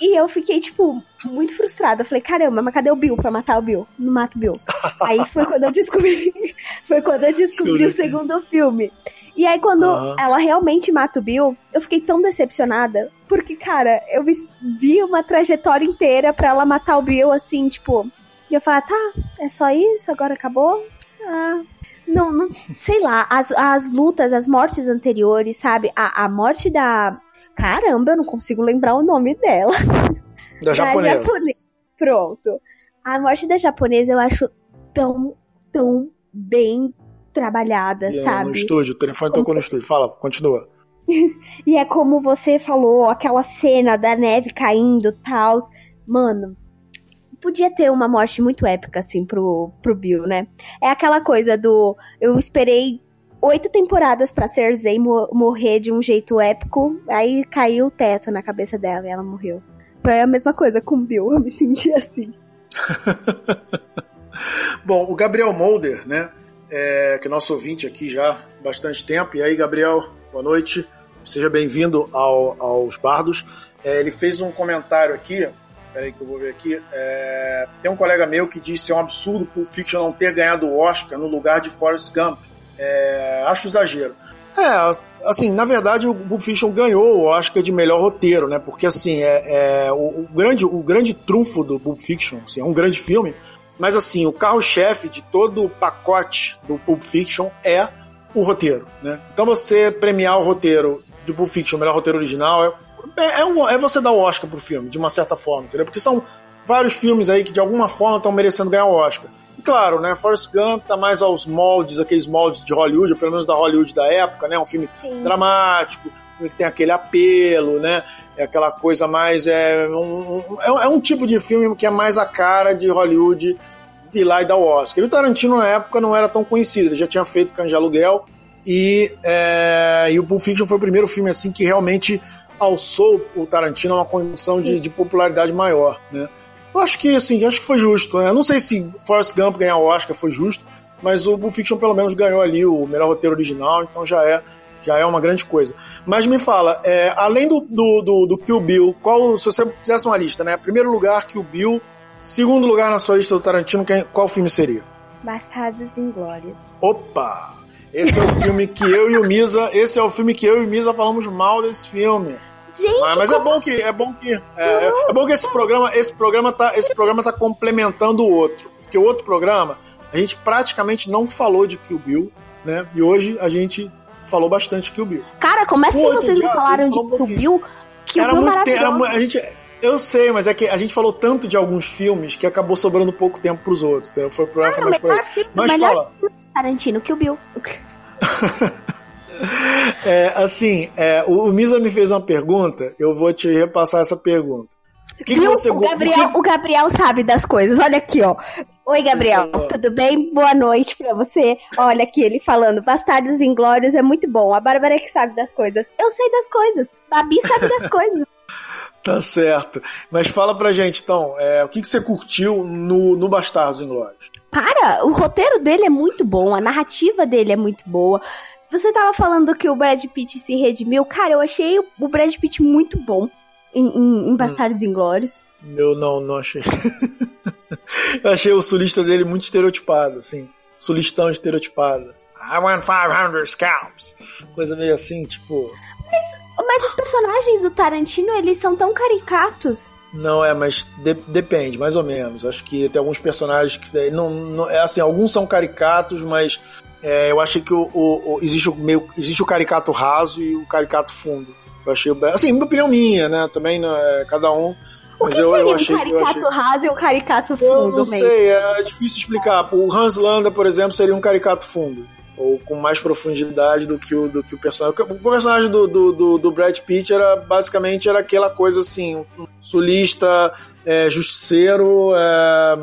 E eu fiquei, tipo, muito frustrada. Eu falei, caramba, mas cadê o Bill pra matar o Bill? Não mata o Bill. aí foi quando eu descobri. foi quando eu descobri o segundo filme. E aí, quando Aham. ela realmente mata o Bill, eu fiquei tão decepcionada. Porque, cara, eu vi- vi uma trajetória inteira pra ela matar o Bill, assim, tipo. E eu falar, tá, é só isso? Agora acabou? Ah. Não, não sei lá, as, as lutas, as mortes anteriores, sabe? A, a morte da. Caramba, eu não consigo lembrar o nome dela. Da japonesa. japone- Pronto. A morte da japonesa eu acho tão, tão bem trabalhada, E, é, sabe? No estúdio, o telefone tocou no estúdio. Fala, continua. E é como você falou, aquela cena da neve caindo e tal. Mano, podia ter uma morte muito épica, assim, pro, pro Bill, né? É aquela coisa do. Eu esperei oito temporadas pra Cersei mo- morrer de um jeito épico, aí caiu o teto na cabeça dela e ela morreu. Foi a mesma coisa com o Bill, eu me senti assim. Bom, o Gabriel Molder, né? É, que é nosso ouvinte aqui já há bastante tempo. E aí, Gabriel, boa noite. Seja bem-vindo ao- aos Bardos. É, ele fez um comentário aqui. Peraí que eu vou ver aqui. É, tem um colega meu que disse que é um absurdo Pulp Fiction não ter ganhado o Oscar no lugar de Forrest Gump. É, acho exagero. É, assim, na verdade o Pulp Fiction ganhou o Oscar de melhor roteiro, né? Porque assim, é, é, o, o grande, o grande trunfo do Pulp Fiction, assim, é um grande filme, mas assim, o carro-chefe de todo o pacote do Pulp Fiction é o roteiro, né? Então você premiar o roteiro do Pulp Fiction, o melhor roteiro original, é, é, é um- é você dar o Oscar pro filme, de uma certa forma, entendeu? Porque são vários filmes aí que de alguma forma estão merecendo ganhar o Oscar. E claro, né, Forrest Gump tá mais aos moldes, aqueles moldes de Hollywood, ou pelo menos da Hollywood da época, né? Um filme Sim. dramático, filme que tem aquele apelo, né? É aquela coisa mais. É um, um- é é um tipo de filme que é mais a cara de Hollywood ir lá e dar o Oscar. E o Tarantino, na época, não era tão conhecido, ele já tinha feito de Aluguel, e, é, e o Pulp Fiction foi o primeiro filme assim que realmente alçou o Tarantino a uma condição de, de popularidade maior, né? Eu acho que, assim, acho que foi justo, né? Eu não sei se Forrest Gump ganhar o Oscar foi justo, mas o Pulp Fiction pelo menos ganhou ali o melhor roteiro original, então já é já é uma grande coisa. Mas me fala, é, além do, do, do, do Kill Bill, qual, se você fizesse uma lista, né? Primeiro lugar, Kill Bill. Segundo lugar na sua lista do Tarantino, quem, qual filme seria? Bastardos Inglórios. Opa! Esse é o filme que eu e o Misa, esse é o filme que eu e o Misa falamos mal desse filme. Gente, Mas, mas é como- bom que é bom que é, é- é bom que esse programa, esse programa tá, esse programa tá complementando o outro, porque o outro programa a gente praticamente não falou de Kill Bill, né? E hoje a gente falou bastante Kill Bill. Cara, como assim Pô, vocês não falaram de Kill. Bill? Kill era Bill muito tempo, era a gente eu sei, mas é que a gente falou tanto de alguns filmes que acabou sobrando pouco tempo pros outros. Entendeu? Foi, pro, foi mais por aí. melhor filme, Mas melhor fala, Tarantino, Kill Bill. É, assim, é, o, o Misa me fez uma pergunta, eu vou te repassar essa pergunta. O que, que você o, Gabriel, o que- o Gabriel sabe das coisas. Olha aqui, ó. Oi, Gabriel. Favor. Tudo bem? Boa noite pra você. Olha aqui ele falando. Bastardos Inglórios é muito bom. A Bárbara é que sabe das coisas. Eu sei das coisas. Babi sabe das coisas. Tá certo. Mas fala pra gente, então, é, o que, que você curtiu no, no Bastardos Inglórios? Para, o roteiro dele é muito bom, a narrativa dele é muito boa. Você tava falando que o Brad Pitt se redimiu. Cara, eu achei o- Brad Pitt muito bom em, em- em Bastardos Inglórios. Eu não, não achei. eu achei o sulista dele muito estereotipado, assim. Sulistão estereotipado. I want 500 scalps. Coisa meio assim, tipo... Mas os personagens do Tarantino, eles são tão caricatos. Não, é, mas de- depende, mais ou menos. Acho que tem alguns personagens que não, não- é assim, alguns são caricatos, mas é, eu achei que o, o- o- existe o meio, existe o caricato raso e o caricato fundo. Eu achei, assim, minha opinião minha, né? Também né, cada um O Mas eu- eu achei- eu caricato achei- raso e um caricato fundo? Eu não meio? sei, é difícil explicar. O Hans Landa, por exemplo, seria um caricato fundo. Ou com mais profundidade do que o, do que o personagem. O personagem do, do, do, do Brad Pitt era basicamente era aquela coisa assim, um sulista, é, justiceiro, é,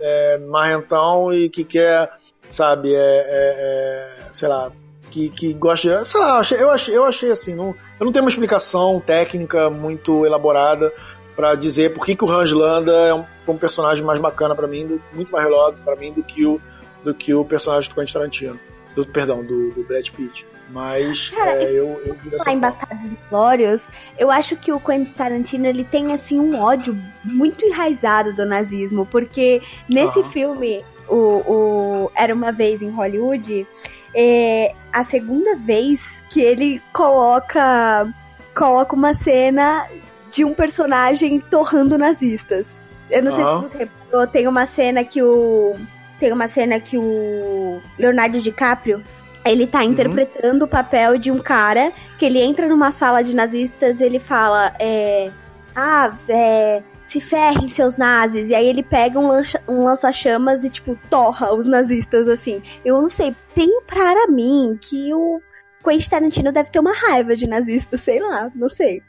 é, marrentão e que quer, sabe, é, é, é, sei lá, que, que gosta de. Sei lá, eu achei, eu achei, eu achei assim, não, eu não tenho uma explicação técnica muito elaborada pra dizer por que, que o Hans Landa é um, foi um personagem mais bacana pra mim, muito mais relógio pra mim do que o do que o personagem do Quentin Tarantino. Do, perdão, do, do Brad Pitt. Mas Cara, é, eu, eu vi dessa Lá em. Bastardos Inglórios, eu acho que o Quentin Tarantino ele tem assim um ódio muito enraizado do nazismo, porque nesse filme, o, o Era uma vez em Hollywood, é a segunda vez que ele coloca coloca uma cena de um personagem torrando nazistas. Eu não sei Aham. se você reparou, tem uma cena que o tem uma cena que o Leonardo DiCaprio ele tá interpretando o papel de um cara que ele entra numa sala de nazistas e ele fala, é, ah, é, se ferrem seus nazis. E aí ele pega um, lancha- um lança-chamas e, tipo, torra os nazistas, assim. Eu não sei, tem para mim que o Quentin Tarantino deve ter uma raiva de nazistas, sei lá, não sei.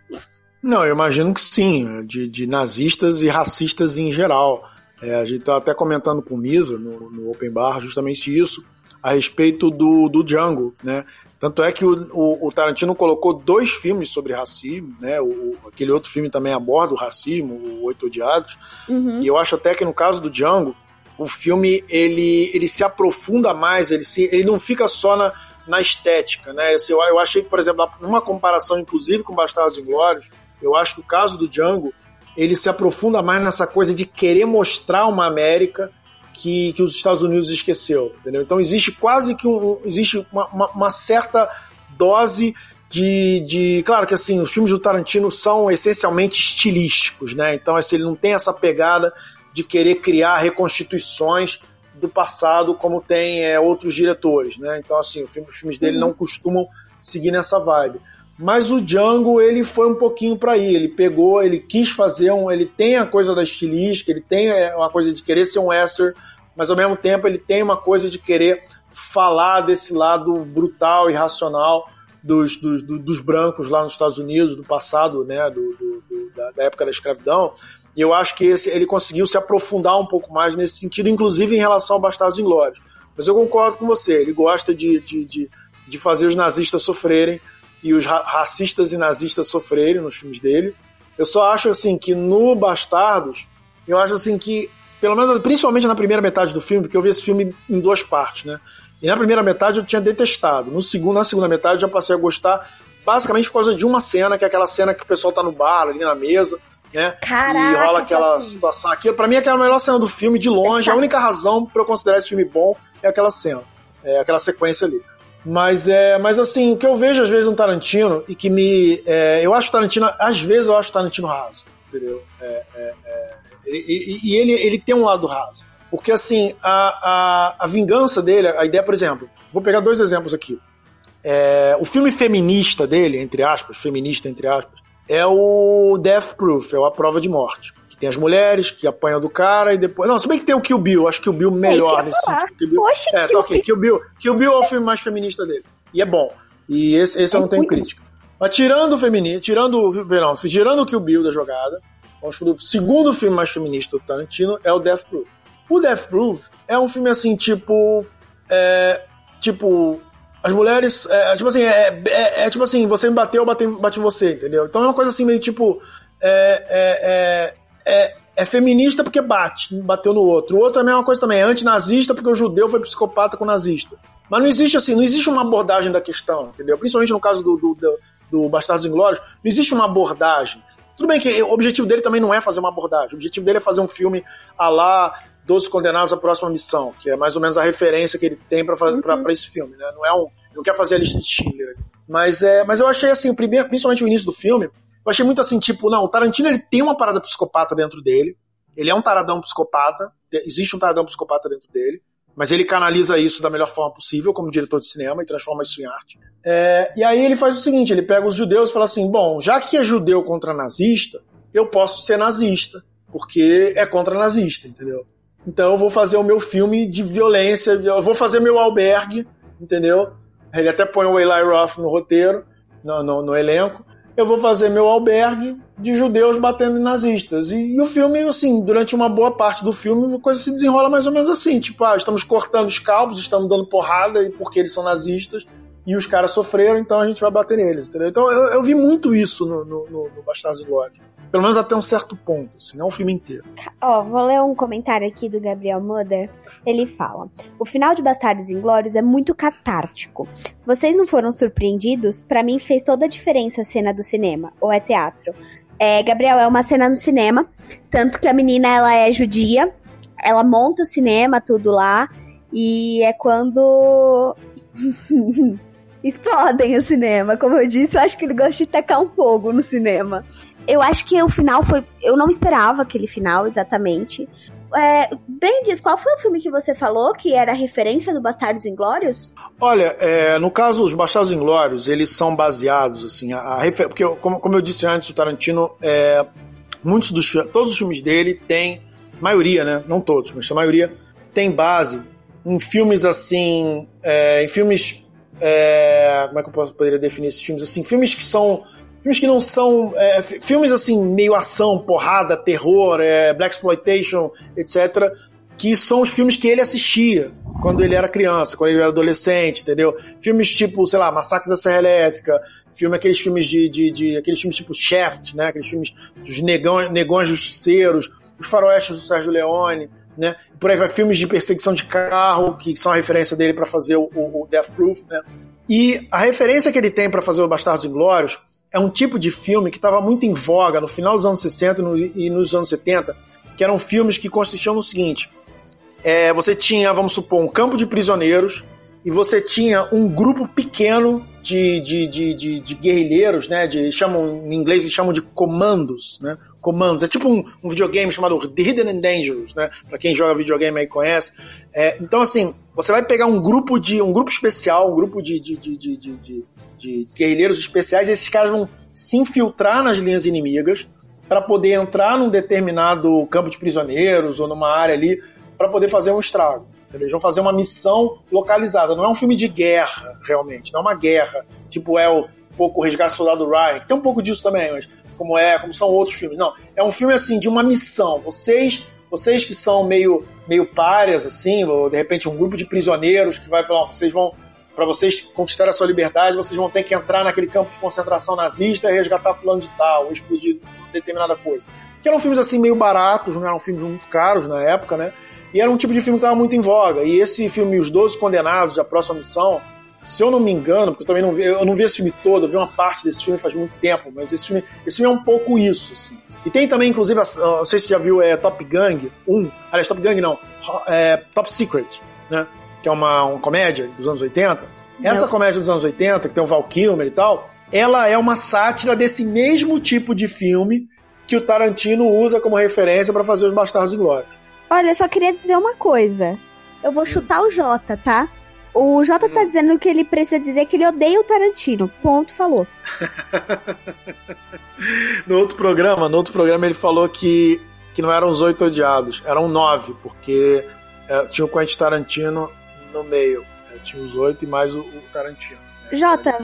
Não, eu imagino que sim, de, de nazistas e racistas em geral. É, a gente tá até comentando com o Misa no, no Open Bar justamente isso, a respeito do, do Django, né? Tanto é que o, o, o Tarantino colocou dois filmes sobre racismo, né? O, aquele outro filme também aborda o racismo, o Oito Odiados. Uhum. E eu acho até que no caso do Django, o filme ele, ele se aprofunda mais, ele, se, ele não fica só na, na estética, né? Eu, eu achei que, por exemplo, numa comparação inclusive com Bastardos Inglórios, eu acho que o caso do Django, ele se aprofunda mais nessa coisa de querer mostrar uma América que, que os Estados Unidos esqueceu, entendeu? Então existe quase que um, existe uma, uma- uma certa dose de, de. Claro que assim, os filmes do Tarantino são essencialmente estilísticos, né? Então assim, ele não tem essa pegada de querer criar reconstituições do passado como tem é, outros diretores, né? Então assim, filme- os filmes dele não costumam seguir nessa vibe. Mas o Django, ele foi um pouquinho para aí. Ele pegou, ele quis fazer um. Ele tem a coisa da estilística, ele tem é, uma coisa de querer ser um western, mas ao mesmo tempo ele tem uma coisa de querer falar desse lado brutal e racional dos, dos, do- dos brancos lá nos Estados Unidos, do passado, né, do, do- do- da, da época da escravidão. E eu acho que esse, ele conseguiu se aprofundar um pouco mais nesse sentido, inclusive em relação ao Bastardos Inglórios. Mas eu concordo com você, ele gosta de, de, de, de fazer os nazistas sofrerem e os ra- racistas e nazistas sofrerem nos filmes dele. Eu só acho assim que no Bastardos, eu acho assim que, pelo menos principalmente na primeira metade do filme, porque eu vi esse filme em duas partes, né? E na primeira metade eu tinha detestado. No segundo, na segunda metade eu já passei a gostar, basicamente por causa de uma cena, que é aquela cena que o pessoal tá no bar, ali na mesa, né? Caraca, e rola aquela situação. Aquilo, pra mim, é aquela melhor cena do filme, de longe. A única razão pra eu considerar esse filme bom é aquela cena, é aquela sequência ali. Mas é, mas assim, o que eu vejo às vezes no Tarantino e que me, é, eu acho Tarantino, às vezes eu acho Tarantino raso, entendeu? É, é, é, e, e- ele, ele tem um lado raso, porque assim a, a, a vingança dele, a ideia, por exemplo, vou pegar dois exemplos aqui. É, o filme feminista dele, entre aspas, feminista entre aspas, é o Death Proof, é A Prova de Morte. Que tem as mulheres que apanham do cara e depois. Não, se bem que tem o Kill Bill, acho que o Bill melhor É nesse eu sentido. Kill Bill, Oxe, é, tá Kill ok. Kill Bill, Kill Bill é o filme mais feminista dele. E é bom. E esse, esse eu É não tenho muito crítica. Mas tirando o feminino, tirando, o- perdão, tirando o Kill Bill da jogada, vamos pro segundo filme mais feminista do Tarantino é o Death Proof. O Death Proof é um filme assim, tipo. É, tipo. As mulheres. É, tipo assim, é, é- é tipo assim, você me bateu, eu bati, bati você, entendeu? Então é uma coisa assim, meio tipo. É, é, é, feminista porque bate, bateu no outro. O outro é a mesma coisa também, é antinazista porque o judeu foi psicopata com o nazista. Mas não existe assim, não existe uma abordagem da questão, entendeu? Principalmente no caso do, do, do, do Bastardos Inglórios, não existe uma abordagem. Tudo bem que o objetivo dele também não é fazer uma abordagem, o objetivo dele é fazer um filme a lá Doze Condenados à Próxima Missão, que é mais ou menos a referência que ele tem pra- pra esse filme, né? Não é um, não quer fazer a lista de Schindler. Mas, é, mas eu achei assim, o primeiro, principalmente o início do filme, eu achei muito assim, tipo, não, o Tarantino ele tem uma parada psicopata dentro dele, ele é um taradão psicopata, existe um taradão psicopata dentro dele, mas ele canaliza isso da melhor forma possível como diretor de cinema e transforma isso em arte. É, e aí ele faz o seguinte, ele pega os judeus e fala assim, bom, já que é judeu contra nazista, eu posso ser nazista, porque é contra nazista, entendeu? Então eu vou fazer o meu filme de violência, eu vou fazer meu albergue, entendeu? Ele até põe o Eli Roth no roteiro, no, no, no elenco. Eu vou fazer meu albergue de judeus batendo em nazistas. E, e, o filme, assim, durante uma boa parte do filme, a coisa se desenrola mais ou menos assim. Tipo, ah, estamos cortando os calvos, estamos dando porrada porque eles são nazistas e os caras sofreram, então a gente vai bater neles, entendeu? Então eu, eu vi muito isso no, no, no, Bastardos Inglórios. Pelo menos até um certo ponto, assim, não o filme inteiro. Ó, vou ler um comentário aqui do Gabriel Mother. Ele fala: O final de Bastardos Inglórios é muito catártico. Vocês não foram surpreendidos? Para mim fez toda a diferença a cena do cinema, ou é teatro. É, Gabriel, é uma cena no cinema, tanto que a menina ela é judia, ela monta o cinema, tudo lá, e é quando explodem o cinema. Como eu disse, eu acho que ele gosta de tacar um fogo no cinema. Eu acho que o final foi. Eu não esperava aquele final exatamente. É, bem diz, qual foi o filme que você falou que era referência do Bastardos Inglórios? Olha, é, no caso, os Bastardos Inglórios, eles são baseados, assim, a, a refer... porque, como, como eu disse antes, o Tarantino, é, muitos dos todos os filmes dele têm, maioria, né, não todos, mas a maioria, tem base em filmes, assim, é, em filmes, é, como é que eu poderia definir esses filmes, assim, filmes que são filmes que não são é, filmes assim meio ação, porrada, terror, é, black exploitation, etc. Que são os filmes que ele assistia quando ele era criança, quando ele era adolescente, entendeu? Filmes tipo, sei lá, Massacre da Serra Elétrica, filme aqueles filmes de, de, de aqueles filmes tipo Shaft, né? Aqueles filmes dos negão, negões justiceiros, os faroestes do Sérgio Leone, né? Por aí vai filmes de perseguição de carro que são a referência dele para fazer o, o, o Death Proof, né? E a referência que ele tem para fazer o Bastardos Inglórios é um tipo de filme que estava muito em voga no final dos anos 60 e nos anos 70, que eram filmes que consistiam no seguinte: é, você tinha, vamos supor, um campo de prisioneiros e você tinha um grupo pequeno de, de, de, de, de guerrilheiros, né? De, chamam, em inglês eles chamam de comandos, né? Comandos. É tipo um, um videogame chamado The Hidden and Dangerous, né? Pra quem joga videogame aí conhece. É, então, assim, você vai pegar um grupo de. um grupo especial, um grupo de, de, de, de, de guerrilheiros especiais, esses caras vão se infiltrar nas linhas inimigas para poder entrar num determinado campo de prisioneiros ou numa área ali para poder fazer um estrago. Eles vão fazer uma missão localizada. Não é um filme de guerra, realmente. Não é uma guerra. Tipo, é o pouco Resgate do Soldado Ryan, tem um pouco disso também, mas como é, como são outros filmes. Não, é um filme assim de uma missão. Vocês, vocês que são meio meio párias assim, ou de repente um grupo de prisioneiros que vai falar, vocês vão para vocês conquistarem a sua liberdade, vocês vão ter que entrar naquele campo de concentração nazista e resgatar fulano de tal, ou explodir determinada coisa. Que eram filmes assim meio baratos, não eram filmes muito caros na época, né? E era um tipo de filme que estava muito em voga. E esse filme, Os Doze Condenados, A Próxima Missão, se eu não me engano, porque eu também não vi, eu não vi esse filme todo, eu vi uma parte desse filme faz muito tempo, mas esse filme, esse filme é um pouco isso, assim. E tem também, inclusive, não sei se você já viu, é Top Gang 1, aliás, Top Gang não, é, Top Secret, né? Que é uma, uma comédia dos anos 80, Não. essa comédia dos anos 80, que tem o Val Kilmer e tal, ela é uma sátira desse mesmo tipo de filme que o Tarantino usa como referência para fazer os Bastardos Inglórios. Olha, eu só queria dizer uma coisa. Eu vou chutar o Jota, tá? O Jota tá hum. dizendo que ele precisa dizer que ele odeia o Tarantino. Ponto, falou. no outro programa, no outro programa ele falou que, que não eram os oito odiados, eram nove, porque é, tinha o Quentin Tarantino no meio. É, tinha os oito e mais o, o Tarantino. Né? Jota,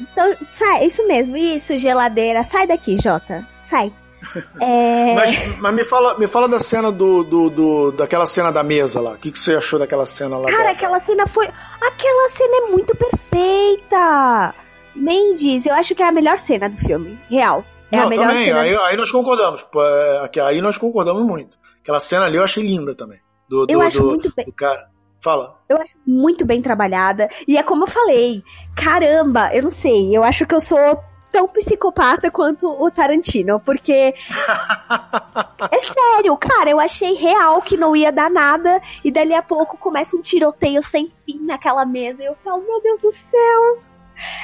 então, sai, isso mesmo, isso, geladeira, sai daqui, Jota, sai. É... mas, mas me fala, me fala da cena do, do, do daquela cena da mesa lá. O que, que você achou daquela cena lá? Cara, aquela cena foi. Aquela cena é muito perfeita! Mendes, eu acho que é a melhor cena do filme. Real. É Não, a melhor também, cena. Aí, aí nós concordamos. É, aí nós concordamos muito. Aquela cena ali eu achei linda também. Do, do, eu acho do, muito bem. Do cara. Fala. Eu acho muito bem trabalhada. E é como eu falei, caramba, eu não sei, eu acho que eu sou tão psicopata quanto o Tarantino, porque é sério, cara, eu achei real que não ia dar nada e dali a pouco começa um tiroteio sem fim naquela mesa e eu falo, meu Deus do céu.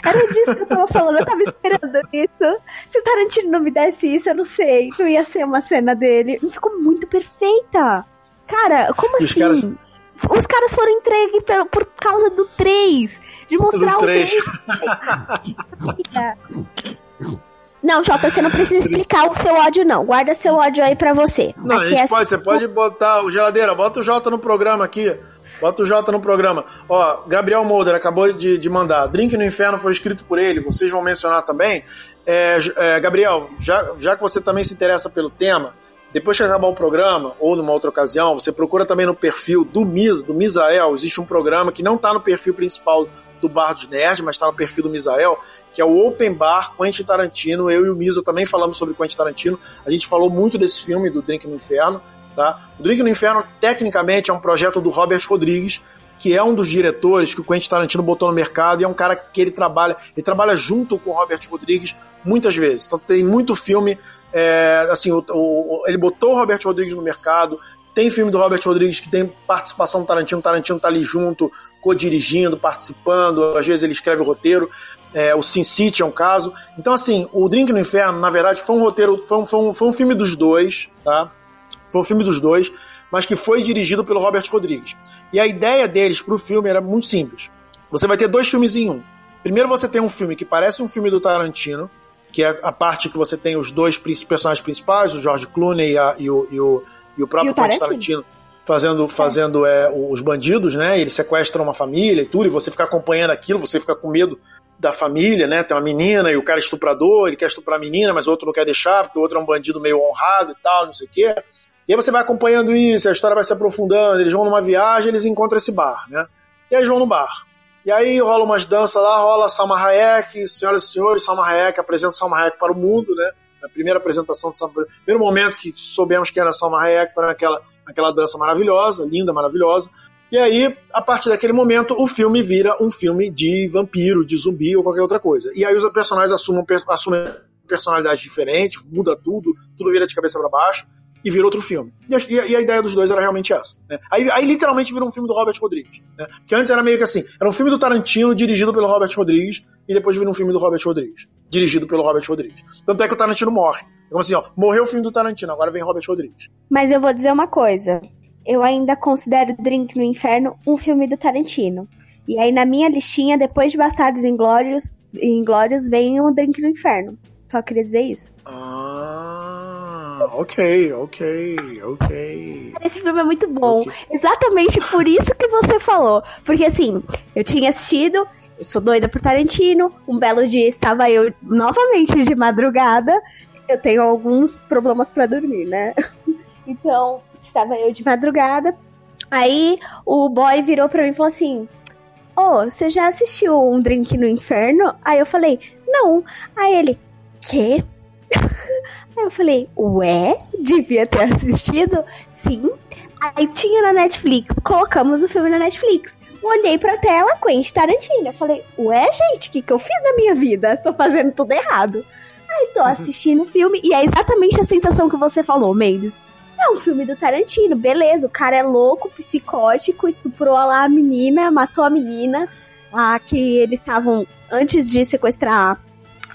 Era disso que eu tava falando, eu tava esperando isso. Se o Tarantino não me desse isso, eu não sei. Não ia ser uma cena dele. Ficou muito perfeita. Cara, como assim? Caras os caras foram entregues por, por causa do 3. De mostrar do o 3. 3. Não, Jota, você não precisa explicar o seu ódio, não. Guarda seu ódio aí pra você. Não, a Aqui gente é pode, você pode botar o geladeira, bota o Jota no programa aqui. Bota o Jota no programa. Ó, Gabriel Molder acabou de, de mandar. Drink no Inferno foi escrito por ele, vocês vão mencionar também. É, é, Gabriel, já, já que você também se interessa pelo tema, depois que acabar o programa, ou numa outra ocasião, você procura também no perfil do Mis, do Misael. Existe um programa que não está no perfil principal do Bar dos Nerds, mas está no perfil do Misael, que é o Open Bar Quentin Tarantino. Eu e o Misa também falamos sobre Quentin Tarantino. A gente falou muito desse filme, do Drink no Inferno. Tá? O Drink no Inferno, tecnicamente, é um projeto do Robert Rodrigues, que é um dos diretores que o Quentin Tarantino botou no mercado e é um cara que ele trabalha, ele trabalha junto com o Robert Rodrigues muitas vezes. Então tem muito filme, é, assim, o, o, ele botou o Robert Rodrigues no mercado, tem filme do Robert Rodrigues que tem participação do Tarantino, Tarantino tá ali junto, co-dirigindo, participando, às vezes ele escreve o roteiro. É, o Sin City é um caso. Então, assim, o Drink no Inferno, na verdade, foi um roteiro, foi um, foi um, foi um filme dos dois, tá? Foi um filme dos dois, mas que foi dirigido pelo Robert Rodrigues. E a ideia deles pro filme era muito simples. Você vai ter dois filmes em um. Primeiro você tem um filme que parece um filme do Tarantino, que é a parte que você tem os dois personagens principais, o George Clooney e, a, e, o, e, o, e o próprio Quentin Tarantino. Fazendo, fazendo é, os bandidos, né? Eles sequestram uma família e tudo, e você fica acompanhando aquilo, você fica com medo da família, né? Tem uma menina e o cara é estuprador, ele quer estuprar a menina, mas o outro não quer deixar, porque o outro é um bandido meio honrado e tal, não sei o quê. E aí você vai acompanhando isso, a história vai se aprofundando, eles vão numa viagem, eles encontram esse bar, né? E aí eles vão no bar. E aí rola umas danças lá, rola Salma Hayek, senhoras e senhores, Salma Hayek apresenta Salma Hayek para o mundo, né? A primeira apresentação, Salma, primeiro momento que soubemos que era Salma Hayek foi naquela, naquela dança maravilhosa, linda, maravilhosa. E aí, a partir daquele momento, o filme vira um filme de vampiro, de zumbi ou qualquer outra coisa. E aí os personagens assumem, assumem personalidades diferentes, muda tudo, tudo vira de cabeça para baixo e vira outro filme. E a, e a- ideia dos dois era realmente essa. né? Aí, aí literalmente vira um filme do Robert Rodrigues. Né? Que antes era meio que assim, era um filme do Tarantino dirigido pelo Robert Rodrigues e depois vira um filme do Robert Rodrigues, dirigido pelo Robert Rodrigues. Tanto é que o Tarantino morre. É como assim, ó, morreu o filme do Tarantino, agora vem Robert Rodrigues. Mas eu vou dizer uma coisa. Eu ainda considero Drink no Inferno um filme do Tarantino. E aí na minha listinha, depois de Bastardos Inglórios, Inglórios vem o Drink no Inferno. Só queria dizer isso. Ah, ok, ok, ok. Esse filme é muito bom. Ok. Exatamente por isso que você falou. Porque assim, eu tinha assistido, eu sou doida por Tarantino. Um belo dia estava eu novamente de madrugada. Eu tenho alguns problemas pra dormir, né? Então, estava eu de madrugada. Aí o boy virou pra mim e falou assim: Ô, você já assistiu um drink no inferno? Aí eu falei, não. Aí ele, quê? Aí eu falei, ué? Devia ter assistido? Sim. Aí tinha na Netflix, colocamos o filme na Netflix. Olhei pra tela, Quentin Tarantino. Eu falei, ué, gente, o que, que eu fiz na minha vida? Tô fazendo tudo errado. Aí tô assistindo o filme e é exatamente a sensação que você falou, Mendes. É um filme do Tarantino, beleza. O cara é louco, psicótico, estuprou lá a menina, matou a menina. Lá que eles estavam, antes de sequestrar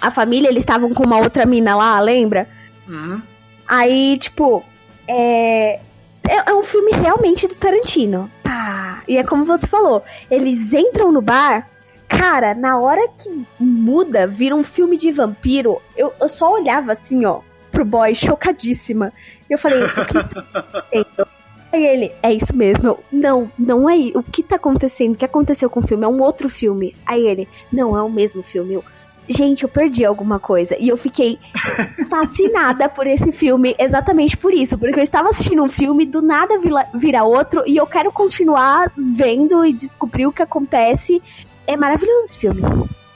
a família, eles estavam com uma outra mina lá, lembra? Uhum. Aí, tipo, é. É, é um filme realmente do Tarantino. Pá. E é como você falou, eles entram no bar. Cara, na hora que muda, vira um filme de vampiro, eu, eu só olhava assim, ó, pro boy, chocadíssima. E eu falei, o que está acontecendo? Aí ele, é isso mesmo. Eu, não, não é isso. O que tá acontecendo? O que aconteceu com o filme? É um outro filme. Aí ele, não, é o mesmo filme. Eu, gente, eu perdi alguma coisa. E eu fiquei fascinada por esse filme, exatamente por isso. Porque eu estava assistindo um filme, do nada vira, vira outro, e eu quero continuar vendo e descobrir o que acontece. É maravilhoso esse filme.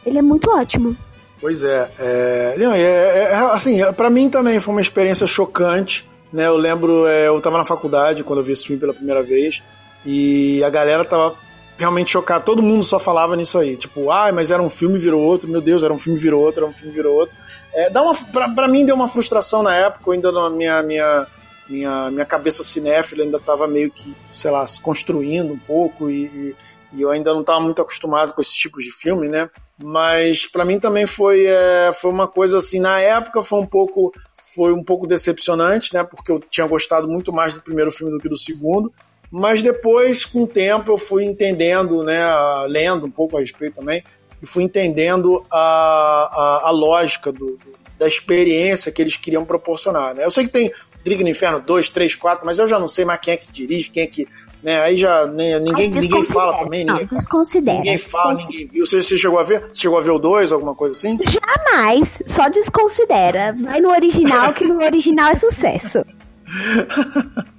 Ele é muito ótimo. Pois é, é, não, é, é, assim, para mim também foi uma experiência chocante, né? Eu lembro, é, eu tava na faculdade quando eu vi esse filme pela primeira vez e a galera tava realmente chocada. Todo mundo só falava nisso aí, tipo, ah, mas era um filme virou outro, meu Deus, era um filme virou outro, era um filme virou outro. É, dá uma, pra, pra mim deu uma frustração na época, ainda na minha minha minha, minha cabeça cinéfila ainda tava meio que, sei lá, se construindo um pouco e, e e eu ainda não estava muito acostumado com esses tipos de filme, né? Mas para mim também foi, é, foi uma coisa assim, na época foi um pouco foi um pouco decepcionante, né? Porque eu tinha gostado muito mais do primeiro filme do que do segundo. Mas depois, com o tempo, eu fui entendendo, né? Lendo um pouco a respeito também, e fui entendendo a, a, a lógica do, do, da experiência que eles queriam proporcionar. Né? Eu sei que tem Driga no Inferno 2, 3, 4, mas eu já não sei mais quem é que dirige, quem é que. Né? Aí já ninguém, ninguém fala também. Não, Ninguém, desconsidera. ninguém fala, ninguém viu. Você, você chegou a ver? Você chegou a ver o 2, alguma coisa assim? Jamais, só desconsidera. Vai no original, que no original é sucesso.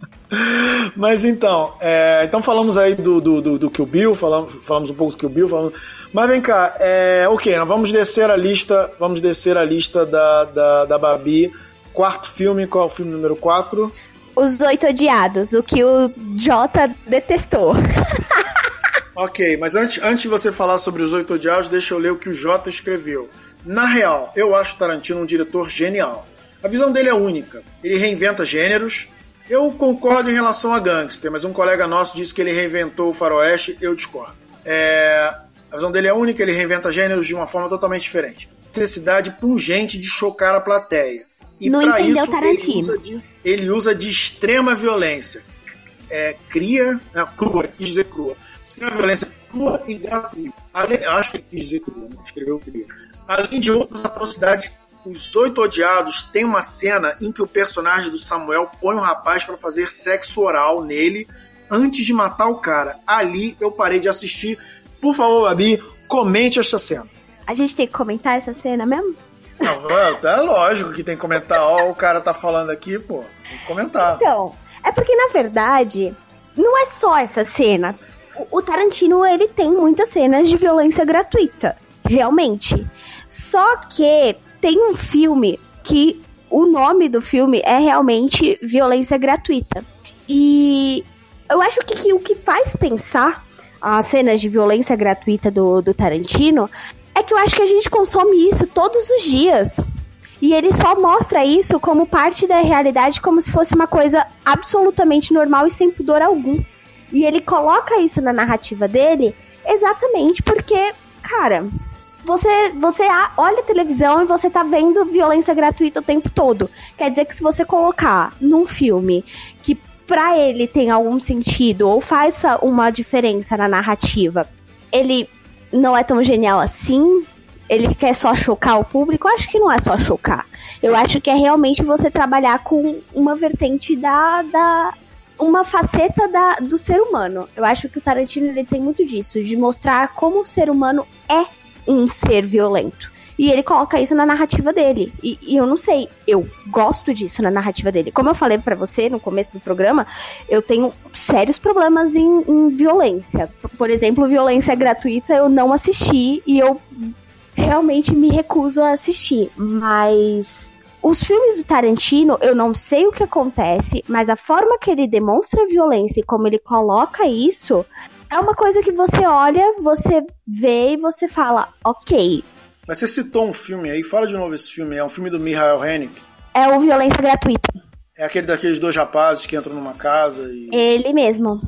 Mas então, é, então falamos aí do, do, do, do Kill Bill, falamos, falamos um pouco do Kill Bill, falamos, mas vem cá, é, ok, nós vamos descer a lista, vamos descer a lista da, da, da Babi. Quarto filme, qual é o filme número 4? Os Oito Odiados, o que o Jota detestou. Ok, mas antes, antes de você falar sobre os Oito Odiados, deixa eu ler o que o Jota escreveu. Na real, eu acho Tarantino um diretor genial. A visão dele é única. Ele reinventa gêneros. Eu concordo em relação a Gangster, mas um colega nosso disse que ele reinventou o faroeste, eu discordo. É, a visão dele é única, ele reinventa gêneros de uma forma totalmente diferente. Necessidade pungente de chocar a plateia. E para isso ele usa, de, ele usa de extrema violência. É, cria. Não, crua, quis dizer crua. Extrema violência crua e gratuita. Além, acho que quis dizer crua, escreveu cria. Além de outras atrocidades, os Oito Odiados tem uma cena em que o personagem do Samuel põe um rapaz para fazer sexo oral nele antes de matar o cara. Ali eu parei de assistir. Por favor, Babi, comente essa cena. A gente tem que comentar essa cena mesmo? Não, é lógico que tem que comentar. Ó, o cara tá falando aqui, pô. Tem que comentar. Então, é porque na verdade, não é só essa cena. O, o Tarantino, ele tem muitas cenas de violência gratuita, realmente. Só que tem um filme que o nome do filme é realmente violência gratuita. E eu acho que, que o que faz pensar as cenas de violência gratuita do, do Tarantino é que eu acho que a gente consome isso todos os dias. E ele só mostra isso como parte da realidade, como se fosse uma coisa absolutamente normal e sem pudor algum. E ele coloca isso na narrativa dele exatamente porque, cara, você, você olha a televisão e você tá vendo violência gratuita o tempo todo. Quer dizer que se você colocar num filme que pra ele tem algum sentido ou faça uma diferença na narrativa, ele não é tão genial assim, ele quer só chocar o público, eu acho que não é só chocar. Eu acho que é realmente você trabalhar com uma vertente da. da uma faceta da, do ser humano. Eu acho que o Tarantino ele tem muito disso, de mostrar como o ser humano é um ser violento. E ele coloca isso na narrativa dele. E, e eu não sei, eu gosto disso na narrativa dele. Como eu falei pra você no começo do programa, eu tenho sérios problemas em, em violência. Por- Por exemplo, violência gratuita eu não assisti e eu realmente me recuso a assistir. Mas os filmes do Tarantino, eu não sei o que acontece, mas a forma que ele demonstra violência e como ele coloca isso é uma coisa que você olha, você vê e você fala, ok, Mas você citou um filme aí, fala de novo esse filme. É um filme do Michael Haneke. é o violência gratuita. É aquele daqueles dois rapazes que entram numa casa e. Ele mesmo.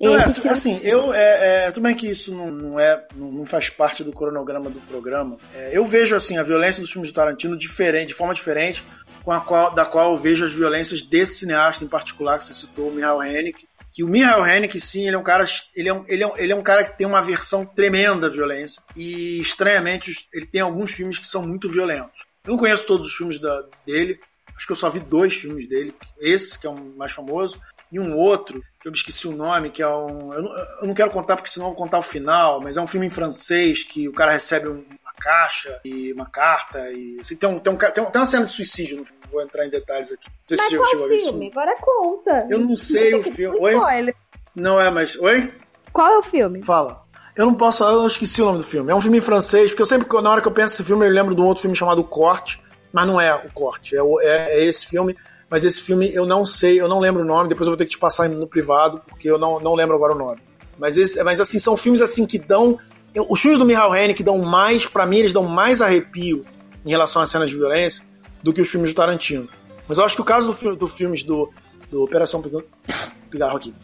Não, é, filme. assim, eu. É, é, tudo bem que isso não, não é, não, não faz parte do cronograma do programa. É, eu vejo assim a violência dos filmes do Tarantino diferente, de forma diferente, com a qual, da qual eu vejo as violências desse cineasta em particular que você citou, o Michael Haneke. Que o Michael Haneke, sim, ele é um cara. Ele é um, ele é um, ele é um cara que tem uma versão tremenda à violência. E, estranhamente, ele tem alguns filmes que são muito violentos. Eu não conheço todos os filmes da- dele. Acho que eu só vi dois filmes dele. Esse, que é o mais famoso, e um outro, que eu esqueci o nome, que é um. Eu não, eu não quero contar porque senão eu vou contar o final, mas é um filme em francês que o cara recebe um- caixa e uma carta. e assim, tem, um, tem, um, tem, um- uma cena de suicídio filme, não vou entrar em detalhes aqui. Não sei se você chegou esse filme. Agora conta. Eu não sei o filme. Oi? Spoiler. Não é, mas. Oi? Qual é o filme? Fala. Eu não posso, eu esqueci o nome do filme. É um filme em francês, porque eu sempre, na hora que eu penso nesse filme, eu lembro de um outro filme chamado Corte, mas não é o Corte, é, é- é esse filme. Mas esse filme eu não sei, eu não lembro o nome, depois eu vou ter que te passar no privado, porque eu não, não lembro agora o nome. Mas, esse, mas assim, são filmes assim que dão. Eu- os filmes do Michael Haneke dão mais, pra mim, eles dão mais arrepio em relação às cenas de violência do que os filmes do Tarantino. Mas eu acho que o caso do, fi- do filmes do, do Operação Pigarro, aqui.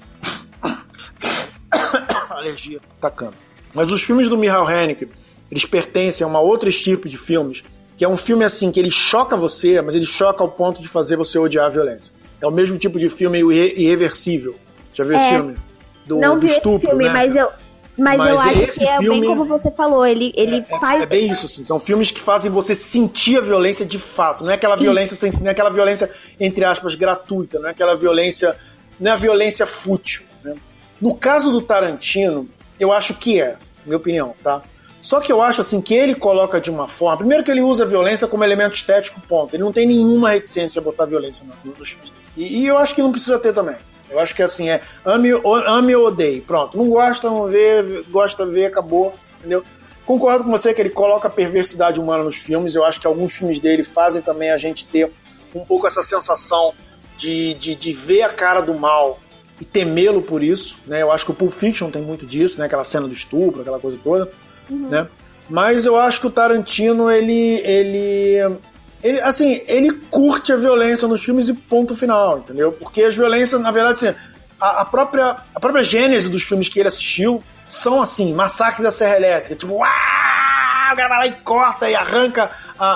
alergia atacando. Mas os filmes do Michael Haneke, eles pertencem a uma outra tipo de filmes, que é um filme assim, que ele choca você, mas ele choca ao ponto de fazer você odiar a violência. É o mesmo tipo de filme irreversível. Já viu esse É. filme? Do, não do vi esse estupro, filme, né? mas eu, Mas, eu Mas acho esse que é filme- bem como você falou, ele, ele É, faz. é bem isso, assim. São filmes que fazem você sentir a violência de fato. Não é aquela violência sem, não é aquela violência, entre aspas, gratuita, não é aquela violência. Não é a violência fútil. né? No caso do Tarantino, eu acho que é, minha opinião, tá? Só que eu acho assim que ele coloca de uma forma. Primeiro que ele usa a violência como elemento estético, ponto. Ele não tem nenhuma reticência a botar violência no- nos filmes. E, e eu acho que não precisa ter também. Eu acho que assim é ame, ou- ame ou odeie. Pronto. Não gosta, não vê, gosta, vê, acabou. Entendeu? Concordo com você que ele coloca a perversidade humana nos filmes. Eu acho que alguns filmes dele fazem também a gente ter um pouco essa sensação de, de, de ver a cara do mal e temê-lo por isso. Né? Eu acho que o Pulp Fiction tem muito disso, né? aquela cena do estupro, aquela coisa toda. Né? Mas eu acho que o Tarantino, ele, ele, ele. Assim, ele curte a violência nos filmes e ponto final, entendeu? Porque as violências, na verdade, assim, a, a própria, a própria gênese dos filmes que ele assistiu são assim, Massacre da Serra Elétrica, tipo, uau, o cara vai lá e corta e arranca a-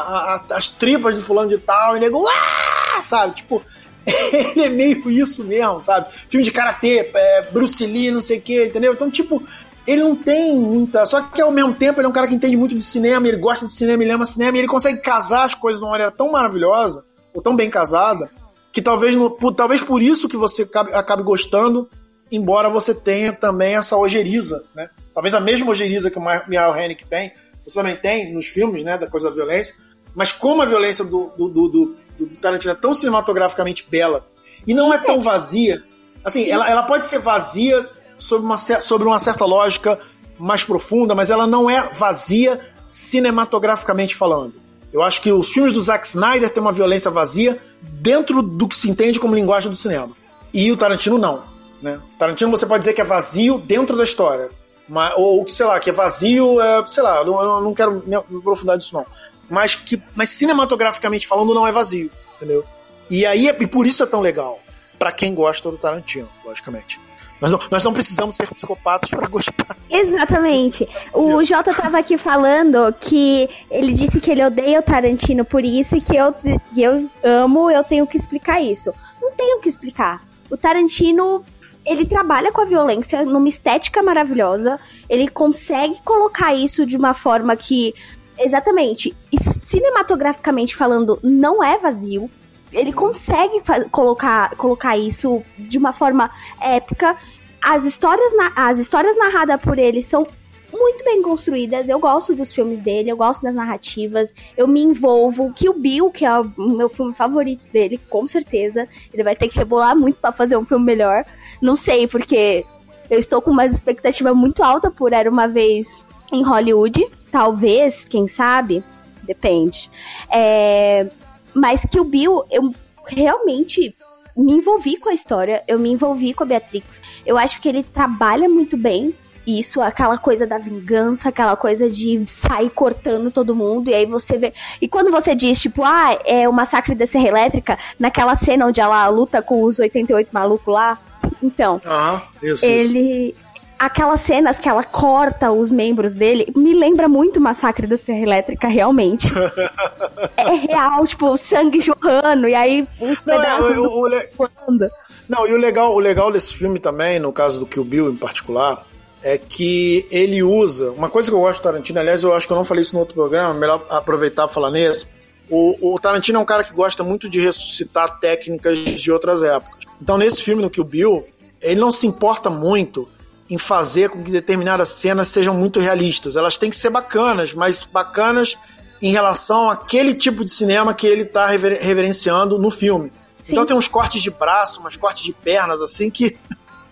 a- as tripas de fulano de tal, e nego, uau, sabe? Tipo, ele é meio isso mesmo, sabe? Filme de karatê, é, Bruce Lee, não sei o que, entendeu? Então, tipo, ele não tem muita. Só que ao mesmo tempo ele é um cara que entende muito de cinema, ele gosta de cinema, ele ama cinema, e ele consegue casar as coisas de uma maneira tão maravilhosa, ou tão bem casada, que talvez, no- por, talvez por isso que você acabe, acabe gostando, embora você tenha também essa ojeriza, né? Talvez a mesma ojeriza que o Michael Haneke tem, você também tem nos filmes, né, da coisa da violência, mas como a violência do, do, do, do- do Tarantino é tão cinematograficamente bela e não é tão vazia, assim, ela, ela pode ser vazia sobre uma, sobre uma certa lógica mais profunda, mas ela não é vazia cinematograficamente falando. Eu acho que os filmes do Zack Snyder têm uma violência vazia dentro do que se entende como linguagem do cinema. E o Tarantino não. Né? Tarantino você pode dizer que é vazio dentro da história. Mas, ou sei lá, que é vazio, é, sei lá, eu não, não quero me aprofundar nisso não. Mas que mas cinematograficamente falando não é vazio, entendeu? E aí é- e por isso é tão legal Pra quem gosta do Tarantino, logicamente. Nós não, nós não precisamos ser psicopatas pra gostar. Exatamente. O Jota tava aqui falando que ele disse que ele odeia o Tarantino por isso e que eu, eu amo, eu tenho que explicar isso. Não tenho que explicar. O Tarantino, ele trabalha com a violência numa estética maravilhosa. Ele consegue colocar isso de uma forma que, exatamente, cinematograficamente falando, não é vazio. Ele consegue colocar, colocar isso de uma forma épica. As histórias, as histórias narradas por ele são muito bem construídas. Eu gosto dos filmes dele, eu gosto das narrativas, eu me envolvo. O Bill, que é o meu filme favorito dele, com certeza. Ele vai ter que rebolar muito pra fazer um filme melhor. Não sei, porque eu estou com uma expectativa muito alta por Era Uma Vez em Hollywood. Talvez, quem sabe, depende. É, mas o Bill, eu realmente me envolvi com a história, eu me envolvi com a Beatrix. Eu acho que ele trabalha muito bem isso, aquela coisa da vingança, aquela coisa de sair cortando todo mundo, e aí você vê. E quando você diz, tipo, ah, é o massacre da Serra Elétrica, naquela cena onde ela luta com os 88 malucos lá, então, Aham, isso, isso. Aquelas cenas que ela corta os membros dele me lembra muito o Massacre da Serra Elétrica, realmente. é real, tipo, o sangue jorrando, e aí os Não, é, pedaços o- do o le- voando. Não, e o legal, o legal desse filme também, no caso do Kill Bill em particular, é que ele usa. Uma coisa que eu gosto do Tarantino, aliás, eu acho que eu não falei isso no outro programa, melhor aproveitar e falar nesse. O, o Tarantino é um cara que gosta muito de ressuscitar técnicas de outras épocas. Então, nesse filme, no Kill Bill, ele não se importa muito em fazer com que determinadas cenas sejam muito realistas. Elas têm que ser bacanas, mas bacanas em relação àquele tipo de cinema que ele está reverenciando no filme. Então tem uns cortes de braço, umas cortes de pernas, assim, que.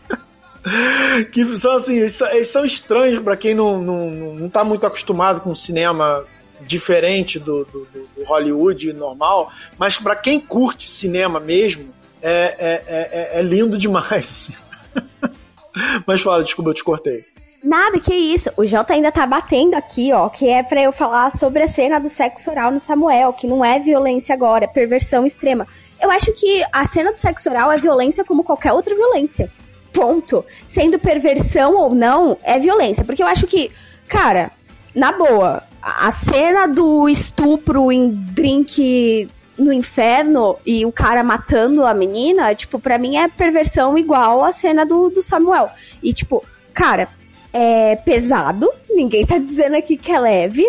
que são assim, eles são, estranhos para quem não, não, não, tá muito acostumado com cinema diferente do, do, do- do Hollywood normal, mas para quem curte cinema mesmo, é, é, é, é lindo demais, assim. mas fala, desculpa, eu te cortei. Nada, que isso. O Jota ainda tá batendo aqui, ó, que é pra eu falar sobre a cena do sexo oral no Samuel, que não é violência agora, é perversão extrema. Eu acho que a cena do sexo oral é violência como qualquer outra violência. Ponto. Sendo perversão ou não, é violência. Porque eu acho que, cara, na boa, a cena do estupro em drink no inferno e o cara matando a menina, tipo, pra mim é perversão igual a cena do, do Samuel. E, tipo, cara, é pesado, ninguém tá dizendo aqui que é leve,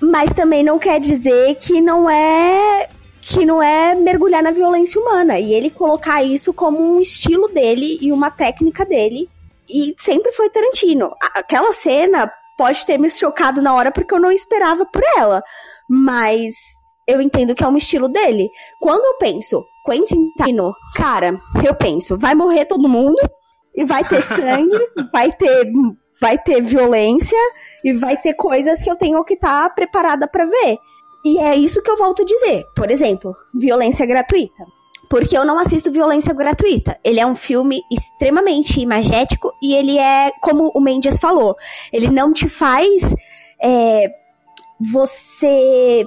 mas também não quer dizer que não é que não é mergulhar na violência humana e ele colocar isso como um estilo dele e uma técnica dele e sempre foi Tarantino. Aquela cena pode ter me chocado na hora porque eu não esperava por ela, mas eu entendo que é um estilo dele. Quando eu penso Quentin Tarantino, cara, eu penso, vai morrer todo mundo e vai ter sangue, vai ter vai ter violência e vai ter coisas que eu tenho que estar tá preparada para ver. E é isso que eu volto a dizer. Por exemplo, violência gratuita. Porque eu não assisto violência gratuita. Ele é um filme extremamente imagético e ele é, como o Mendes falou, ele não te faz. É, você.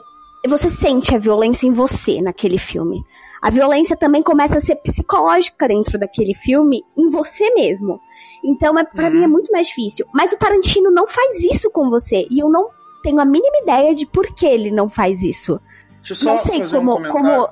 Você sente a violência em você naquele filme. A violência também começa a ser psicológica dentro daquele filme, em você mesmo. Então, é, para uhum. mim, é muito mais difícil. Mas o Tarantino não faz isso com você. E eu não tenho a mínima ideia de por que ele não faz isso. não sei como, um como,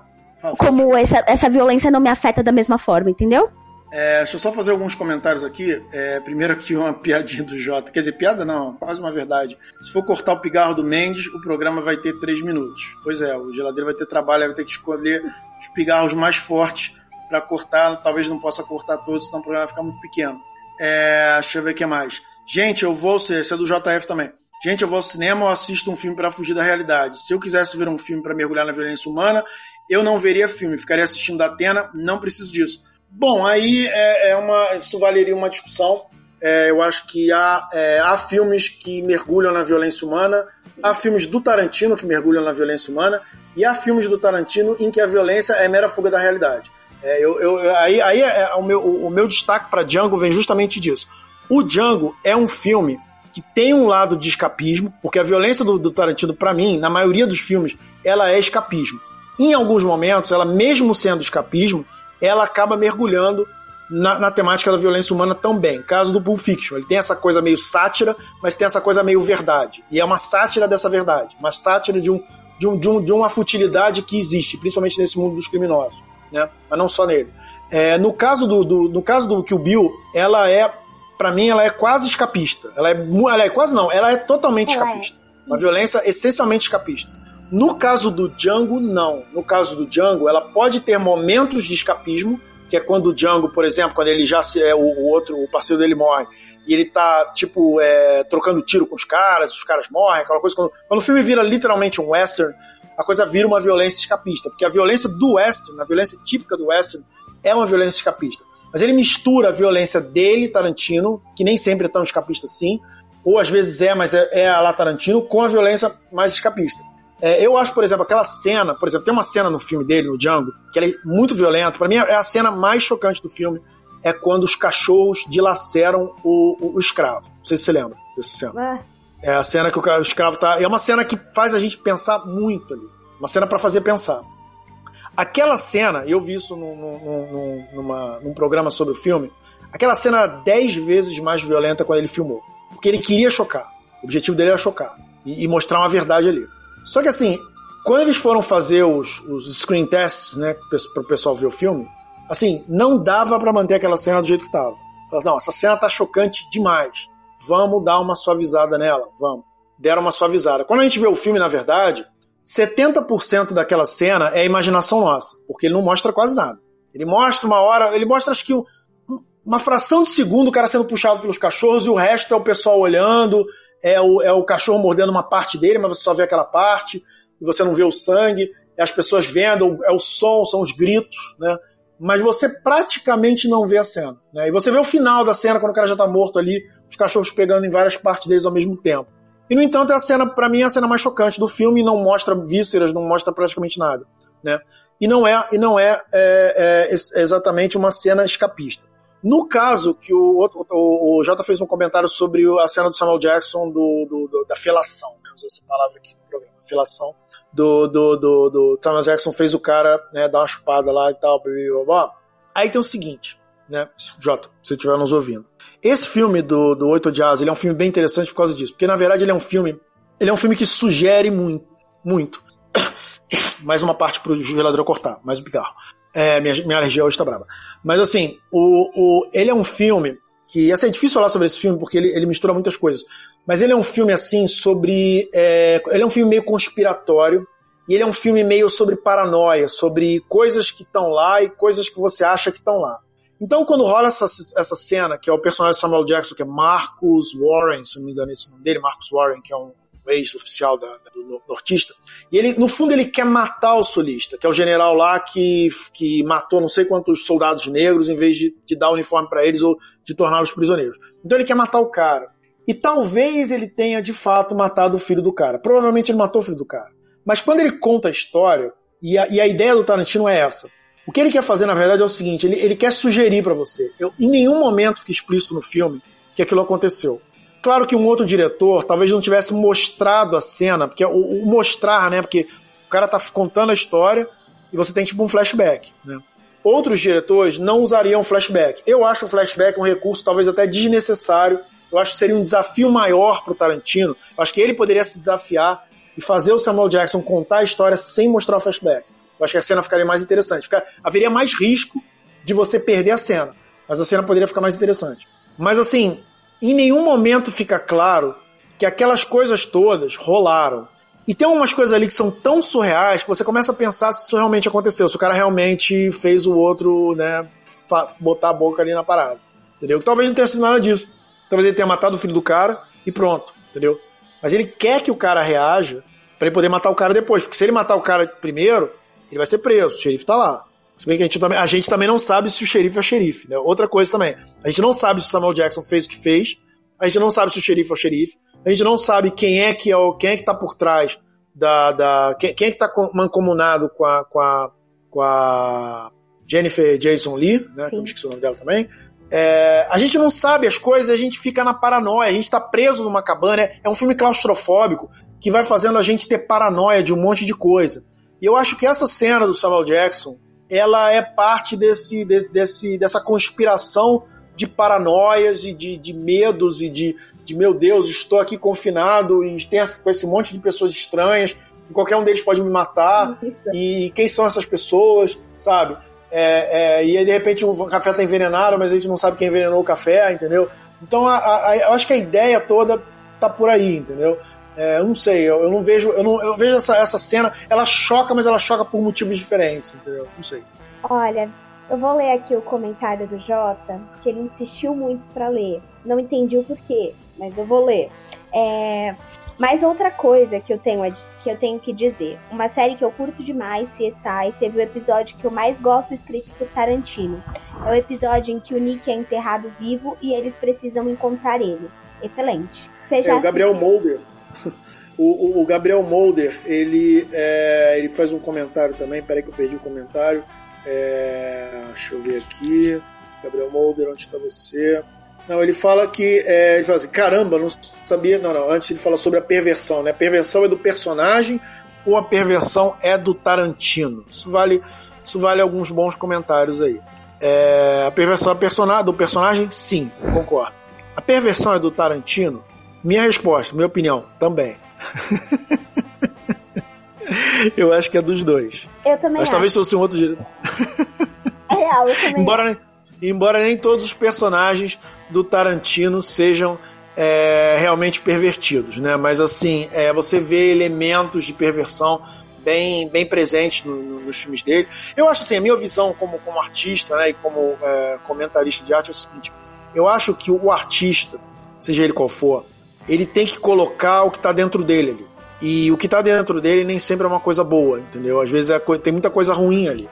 como essa, essa violência não me afeta da mesma forma, entendeu? É, deixa eu só fazer alguns comentários aqui. É, primeiro aqui uma piadinha do Jota. Quer dizer, piada não, quase uma verdade. Se for cortar o pigarro do Mendes, o programa vai ter três minutos. Pois é, o geladeiro vai ter trabalho, vai ter que escolher os pigarros mais fortes para cortar. Talvez não possa cortar todos, senão o programa vai ficar muito pequeno. É, deixa eu ver o que mais. Gente, eu vou esse é do JF também. Gente, eu vou ao cinema ou assisto um filme para fugir da realidade. Se eu quisesse ver um filme para mergulhar na violência humana, eu não veria filme, ficaria assistindo da Atena, não preciso disso. Bom, aí é, é uma, isso valeria uma discussão. É, eu acho que há, é, há filmes que mergulham na violência humana, há filmes do Tarantino que mergulham na violência humana, e há filmes do Tarantino em que a violência é mera fuga da realidade. É, eu, eu, aí aí é, é o, meu, o meu destaque para Django vem justamente disso. O Django é um filme que tem um lado de escapismo, porque a violência do, do Tarantino, para mim, na maioria dos filmes, ela é escapismo. Em alguns momentos, ela mesmo sendo escapismo, ela acaba mergulhando na, na, temática da violência humana também. Caso do Pulp Fiction, ele tem essa coisa meio sátira, mas tem essa coisa meio verdade. E é uma sátira dessa verdade, uma sátira de, um, de, um, de, um, de uma futilidade que existe, principalmente nesse mundo dos criminosos, né? Mas não só nele. É, no caso do, do, no caso do Kill Bill, ela é para mim, ela é quase escapista. Ela é, ela é quase não, ela é totalmente é. escapista. Uma violência essencialmente escapista. No caso do Django, não. No caso do Django, ela pode ter momentos de escapismo, que é quando o Django, por exemplo, quando ele já se é o, o outro, o parceiro dele morre, e ele tá, tipo, é, trocando tiro com os caras, os caras morrem, aquela coisa. Quando, quando o filme vira literalmente um western, a coisa vira uma violência escapista. Porque a violência do western, a violência típica do western, é uma violência escapista. Mas ele mistura a violência dele, Tarantino, que nem sempre é tão escapista assim, ou às vezes é, mas é, é a lá Tarantino, com a violência mais escapista. É, eu acho, por exemplo, aquela cena, por exemplo, tem uma cena no filme dele, no Django, que é muito violenta. Para mim, é a cena mais chocante do filme. É quando os cachorros dilaceram o, o, o escravo. Não sei se você lembra dessa cena. É, é a cena que o, o escravo tá. É uma cena que faz a gente pensar muito ali. Uma cena para fazer pensar. Aquela cena, eu vi isso num, num, numa, num programa sobre o filme, aquela cena era dez vezes mais violenta quando ele filmou. Porque ele queria chocar. O objetivo dele era chocar. E, e mostrar uma verdade ali. Só que assim, quando eles foram fazer os, os screen tests, né, para o pessoal ver o filme, assim, não dava para manter aquela cena do jeito que tava. Não, essa cena tá chocante demais. Vamos dar uma suavizada nela, vamos. Deram uma suavizada. Quando a gente vê o filme, na verdade, 70% daquela cena é imaginação nossa, porque ele não mostra quase nada. Ele mostra uma hora, ele mostra acho que uma fração de segundo o cara sendo puxado pelos cachorros e o resto é o pessoal olhando, é o, é o cachorro mordendo uma parte dele, mas você só vê aquela parte e você não vê o sangue, é as pessoas vendo, é o som, são os gritos, né? Mas você praticamente não vê a cena. Né? E você vê o final da cena, quando o cara já tá morto ali, os cachorros pegando em várias partes deles ao mesmo tempo. E, no entanto, é a cena, para mim, é a cena mais chocante do filme, não mostra vísceras, não mostra praticamente nada, né? E não é, e não é, é, é exatamente uma cena escapista. No caso que o, o, o Jota fez um comentário sobre a cena do Samuel Jackson do, do, do da felação, né? Usa essa palavra aqui no programa, felação. Do, do, do, do Samuel Jackson fez o cara né, dar uma chupada lá e tal, blá, blá, blá. Aí tem o seguinte, né, Jota, se estiver nos ouvindo. Esse filme do, do Oito Odiados, ele é um filme bem interessante por causa disso. Porque, na verdade, ele é um filme. Ele é um filme que sugere muito. Muito. mais uma parte pro gelador cortar, mais um picarro. É, minha, minha alergia hoje tá brava. Mas assim, o, o, ele é um filme que assim, é difícil falar sobre esse filme porque ele, ele mistura muitas coisas. Mas ele é um filme assim sobre. É, ele é um filme meio conspiratório. E ele é um filme meio sobre paranoia, sobre coisas que estão lá e coisas que você acha que estão lá. Então, quando rola essa, essa cena, que é o personagem de Samuel Jackson, que é Marcus Warren, se não me engano, esse nome dele, Marcus Warren, que é um ex-oficial do nortista, e ele, no fundo, ele quer matar o solista, que é o general lá que, que matou não sei quantos soldados negros em vez de, de dar uniforme para eles ou de torná-los prisioneiros. Então, ele quer matar o cara. E talvez ele tenha de fato matado o filho do cara. Provavelmente ele matou o filho do cara. Mas quando ele conta a história, e a, e a ideia do Tarantino é essa. O que ele quer fazer, na verdade, é o seguinte: ele, ele quer sugerir para você. Eu, em nenhum momento fica explícito no filme que aquilo aconteceu. Claro que um outro diretor talvez não tivesse mostrado a cena, porque o, o mostrar, né? Porque o cara tá contando a história e você tem tipo um flashback, né? Outros diretores não usariam flashback. Eu acho o flashback um recurso talvez até desnecessário eu acho que seria um desafio maior para o Tarantino. Eu acho que ele poderia se desafiar e fazer o Samuel Jackson contar a história sem mostrar o flashback. Eu acho que a cena ficaria mais interessante. Ficar, haveria mais risco de você perder a cena, mas a cena poderia ficar mais interessante. Mas assim, em nenhum momento fica claro que aquelas coisas todas rolaram. E tem umas coisas ali que são tão surreais que você começa a pensar se isso realmente aconteceu, se o cara realmente fez o outro, né, botar a boca ali na parada. Entendeu? Talvez não tenha sido nada disso. Talvez ele tenha matado o filho do cara e pronto, entendeu? Mas ele quer que o cara reaja para ele poder matar o cara depois. Porque se ele matar o cara primeiro, ele vai ser preso. O xerife tá lá. Se bem que a gente, também, a gente também não sabe se o xerife é xerife. Né? Outra coisa também. A gente não sabe se o Samuel Jackson fez o que fez. A gente não sabe se o xerife é o xerife. A gente não sabe quem é que é o, quem é que tá por trás da. da quem, quem é que tá mancomunado com a, com a, com a Jennifer Jason Lee, né? Que eu esqueci o nome dela também. É, a gente não sabe as coisas, a gente fica na paranoia, a gente tá preso numa cabana. É, é um filme claustrofóbico que vai fazendo a gente ter paranoia de um monte de coisa. E eu acho que essa cena do Samuel Jackson, ela é parte desse, desse, dessa conspiração de paranoias e de, de medos e de, de, meu Deus, estou aqui confinado e com esse monte de pessoas estranhas, e qualquer um deles pode me matar, e quem são essas pessoas, sabe? É, é, e aí, de repente, o café tá envenenado, mas a gente não sabe quem envenenou o café, entendeu? Então, a, a, eu acho que a ideia toda tá por aí, entendeu? É, eu não sei, eu, eu, não vejo, eu não eu vejo essa, essa cena, ela choca, mas ela choca por motivos diferentes, entendeu? Não sei. Olha, eu vou ler aqui o comentário do Jota, que ele insistiu muito para ler. Não entendi o porquê, mas eu vou ler. É, mais outra coisa que eu tenho que eu tenho que dizer, uma série que eu curto demais, CSI, teve o episódio que eu mais gosto escrito por Tarantino. É o episódio em que o Nick é enterrado vivo e eles precisam encontrar ele. Excelente. é, o Gabriel Mulder. O, o, Gabriel Mulder, ele, é, ele faz um comentário também. Peraí que eu perdi o comentário. É, deixa eu ver aqui. Gabriel Mulder, onde está você? Não, ele fala que. É, ele fala assim: caramba, não sabia. Não, não. Antes ele fala sobre a perversão, né? A perversão é do personagem ou a perversão é do Tarantino? Isso vale, isso vale alguns bons comentários aí. É, a perversão é do personagem? Sim, concordo. A perversão é do Tarantino? Minha resposta, minha opinião, também. eu acho que é dos dois. Eu também. Mas acho. talvez fosse um outro diretor. É real, eu também. Embora, embora nem todos os personagens do Tarantino sejam é, realmente pervertidos, né? Mas assim, é, você vê elementos de perversão bem, bem presentes no, no, nos filmes dele. Eu acho assim, a minha visão como, como artista né, e como é, comentarista de arte é o seguinte: eu acho que o artista, seja ele qual for, ele tem que colocar o que está dentro dele ali. E o que está dentro dele nem sempre é uma coisa boa, entendeu? Às vezes é, tem muita coisa ruim ali.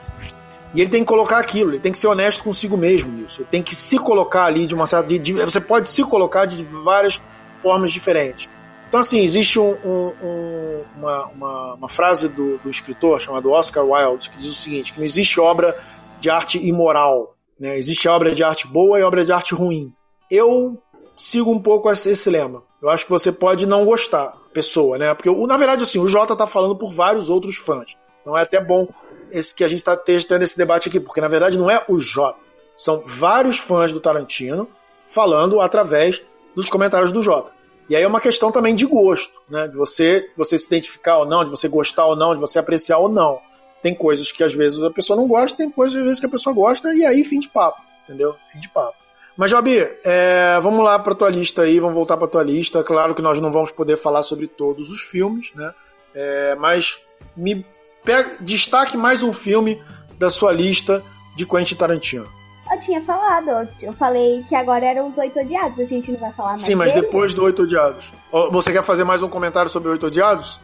E ele tem que colocar aquilo, ele tem que ser honesto consigo mesmo nisso. Ele tem que se colocar ali de uma certa. De, de, você pode se colocar de várias formas diferentes. Então, assim, existe um, um, um, uma, uma, uma, frase do, do, escritor chamado Oscar Wilde que diz o seguinte: que não existe obra de arte imoral. Né? Existe obra de arte boa e obra de arte ruim. Eu sigo um pouco esse lema. Eu acho que você pode não gostar, pessoa, né? Porque, na verdade, assim, o Jota tá falando por vários outros fãs. Então é até bom esse que a gente está tendo esse debate aqui, porque na verdade não é o Jota. São vários fãs do Tarantino falando através dos comentários do Jota. E aí é uma questão também de gosto, né? De você, você se identificar ou não, de você gostar ou não, de você apreciar ou não. Tem coisas que às vezes a pessoa não gosta, tem coisas às vezes que a pessoa gosta, e aí fim de papo, entendeu? Fim de papo. Mas, Jobi, é, vamos lá pra tua lista aí, vamos voltar pra tua lista. Claro que nós não vamos poder falar sobre todos os filmes, né? É, mas me pega, destaque mais um filme da sua lista de Quentin Tarantino. Eu tinha falado, eu falei que agora eram os oito odiados, a gente não vai falar mais. Sim, mas dele. depois do Oito Odiados. Você quer fazer mais um comentário sobre Oito Odiados?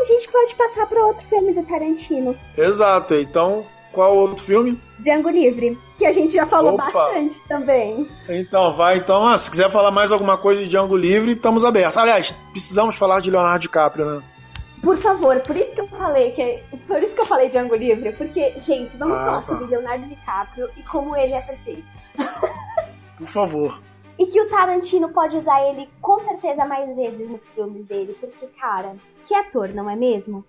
A gente pode passar para outro filme do Tarantino, Exato, então qual outro filme? Django Livre, que a gente já falou Opa. bastante também. Então, vai. Então, ah, se quiser falar mais alguma coisa de Django Livre, estamos abertos. Aliás, precisamos falar de Leonardo DiCaprio, né? Por favor, por isso que eu falei que por isso que eu falei Django Livre, porque gente, vamos Ah, falar tá. sobre Leonardo DiCaprio e como ele é perfeito. Por favor. E que o Tarantino pode usar ele com certeza mais vezes nos filmes dele, porque cara, que ator, não é mesmo?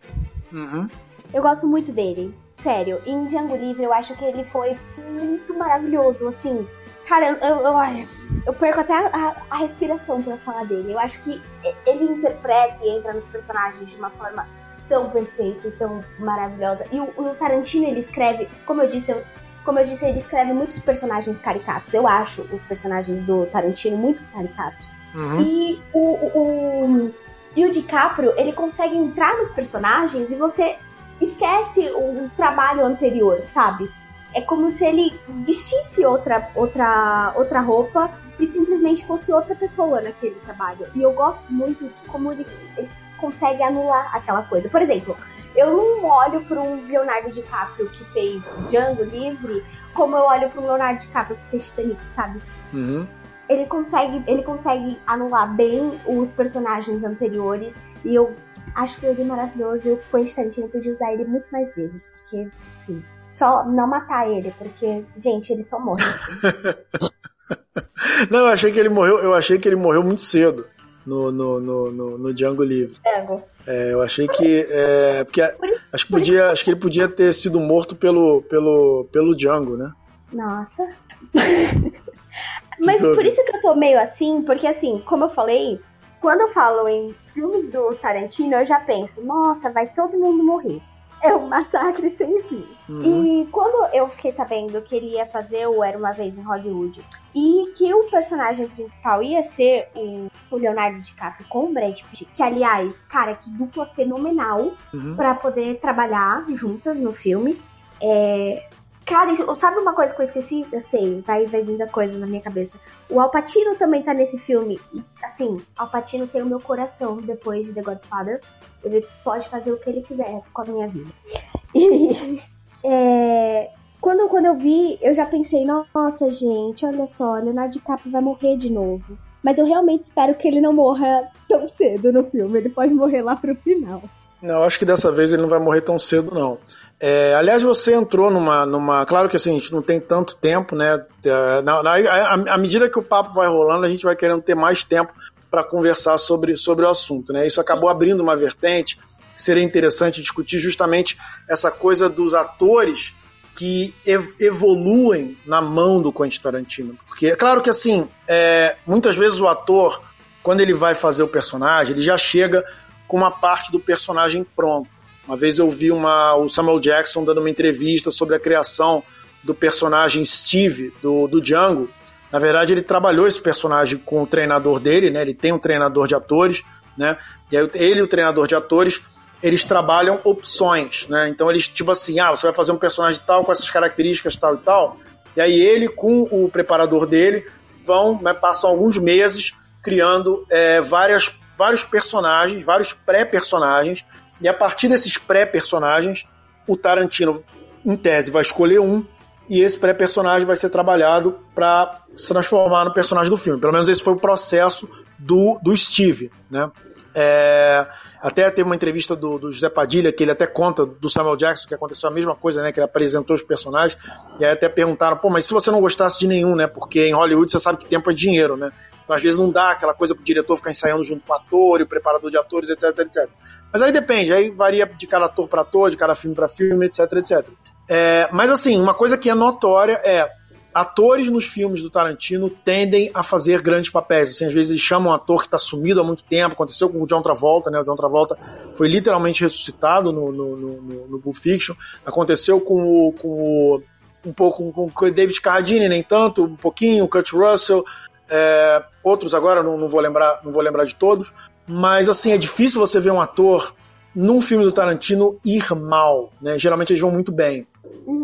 Uhum. Eu gosto muito dele. Sério, em Django Livre eu acho que ele foi muito maravilhoso, assim. Cara, eu, eu, eu, olha, eu perco até a, a- respiração pra falar dele. Eu acho que ele interpreta e entra nos personagens de uma forma tão perfeita e tão maravilhosa. E o, o Tarantino, ele escreve, como eu disse, eu- como eu disse, ele escreve muitos personagens caricatos. Eu acho os personagens do Tarantino muito caricatos. Uhum. E o, o, o- e o DiCaprio, ele consegue entrar nos personagens e você esquece o, trabalho anterior, sabe? É como se ele vestisse outra, outra, outra roupa e simplesmente fosse outra pessoa naquele trabalho. E eu gosto muito de como ele, ele consegue anular aquela coisa. Por exemplo, eu não olho para um Leonardo DiCaprio que fez Django Livre como eu olho para um Leonardo DiCaprio que fez Titanic, sabe? Uhum. ele consegue, ele consegue anular bem os personagens anteriores e eu acho que ele é maravilhoso e o Quentin Tarantino podia usar ele muito mais vezes, porque, assim, só não matar ele, porque, gente, ele só morre. nos filmes. Não, eu achei que ele morreu. Eu achei que ele morreu muito cedo no, no, no, no, no Django Livre. É, eu achei que. É, porque acho que, podia, acho que ele podia ter sido morto pelo, pelo, pelo Django, né? Nossa. Mas houve? por isso que eu tô meio assim, porque assim, como eu falei, quando eu falo em filmes do Tarantino, eu já penso, nossa, vai todo mundo morrer. É um massacre sem fim. Uhum. E quando eu fiquei sabendo que ele ia fazer o Era Uma Vez em Hollywood e que o personagem principal ia ser o, Leonardo DiCaprio com o Brad Pitt, que aliás, cara, que dupla fenomenal Uhum. pra poder trabalhar juntas no filme. É, Cara, isso- sabe uma coisa que eu esqueci? Eu sei, vai, vai vindo a coisa na minha cabeça. O Alpatino também tá nesse filme. E, assim, Alpatino tem o meu coração depois de The Godfather. Ele pode fazer o que ele quiser com a minha vida. E, é, quando, quando eu vi, eu já pensei, nossa, gente, olha só, Leonardo DiCaprio vai morrer de novo. Mas eu realmente espero que ele não morra tão cedo no filme. Ele pode morrer lá pro final. Não, acho que dessa vez ele não vai morrer tão cedo, não. É, aliás, você entrou numa, numa. Claro que assim, a gente não tem tanto tempo, né? É, na- à à medida que o papo vai rolando, a gente vai querendo ter mais tempo para conversar sobre, sobre o assunto, né? Isso acabou abrindo uma vertente seria interessante discutir justamente essa coisa dos atores que ev- evoluem na mão do Quentin Tarantino. Porque é claro que assim, é, muitas vezes o ator, quando ele vai fazer o personagem, ele já chega com uma parte do personagem pronto. Uma vez eu vi uma, o Samuel Jackson dando uma entrevista sobre a criação do personagem Steve, do, do Django. Na verdade, ele trabalhou esse personagem com o treinador dele, né? Ele tem um treinador de atores, né? E aí ele e o treinador de atores, eles trabalham opções, né? Então eles, tipo assim, ah, você vai fazer um personagem tal, com essas características tal e tal. E aí ele, com o preparador dele, vão, né, passam alguns meses criando é, várias, vários personagens, vários pré-personagens, e a partir desses pré-personagens, o Tarantino, em tese, vai escolher um, e esse pré-personagem vai ser trabalhado para se transformar no personagem do filme. Pelo menos esse foi o processo do, do Steve, né? É, até teve uma entrevista do, do José Padilha, que ele até conta do Samuel Jackson, que aconteceu a mesma coisa, né? Que ele apresentou os personagens, e aí até perguntaram, pô, mas se você não gostasse de nenhum, né? Porque em Hollywood você sabe que tempo é dinheiro, né? Então às vezes não dá aquela coisa pro diretor ficar ensaiando junto com o ator e o preparador de atores, etc, etc. Mas aí depende, aí varia de cada ator para ator, de cada filme para filme, etc, etc. É, mas assim, uma coisa que é notória é atores nos filmes do Tarantino tendem a fazer grandes papéis. Assim, às vezes eles chamam um ator que está sumido há muito tempo. Aconteceu com o John Travolta, né? O John Travolta foi literalmente ressuscitado no, no, no, no, Pulp Fiction. Aconteceu com o, com o um pouco com o David Carradine, nem tanto, um pouquinho, o Kurt Russell, é, outros agora não, não, vou lembrar, não vou lembrar de todos. Mas assim, é difícil você ver um ator num filme do Tarantino ir mal, né? Geralmente eles vão muito bem.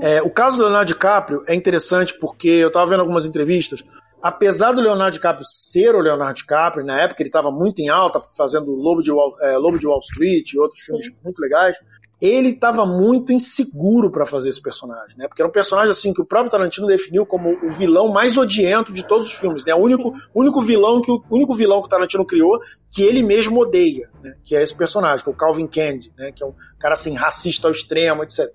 É, o caso do Leonardo DiCaprio é interessante porque eu estava vendo algumas entrevistas. Apesar do Leonardo DiCaprio ser o Leonardo DiCaprio, na época ele estava muito em alta, fazendo Lobo de Wall, é, Lobo de Wall Street e outros filmes muito legais ele estava muito inseguro para fazer esse personagem, né? Porque era um personagem assim que o próprio Tarantino definiu como o vilão mais odiento de todos os filmes, né? O único, único vilão que o único vilão que o Tarantino criou que ele mesmo odeia, né? Que é esse personagem, que é o Calvin Candy, né? Que é um cara assim racista ao extremo, etc,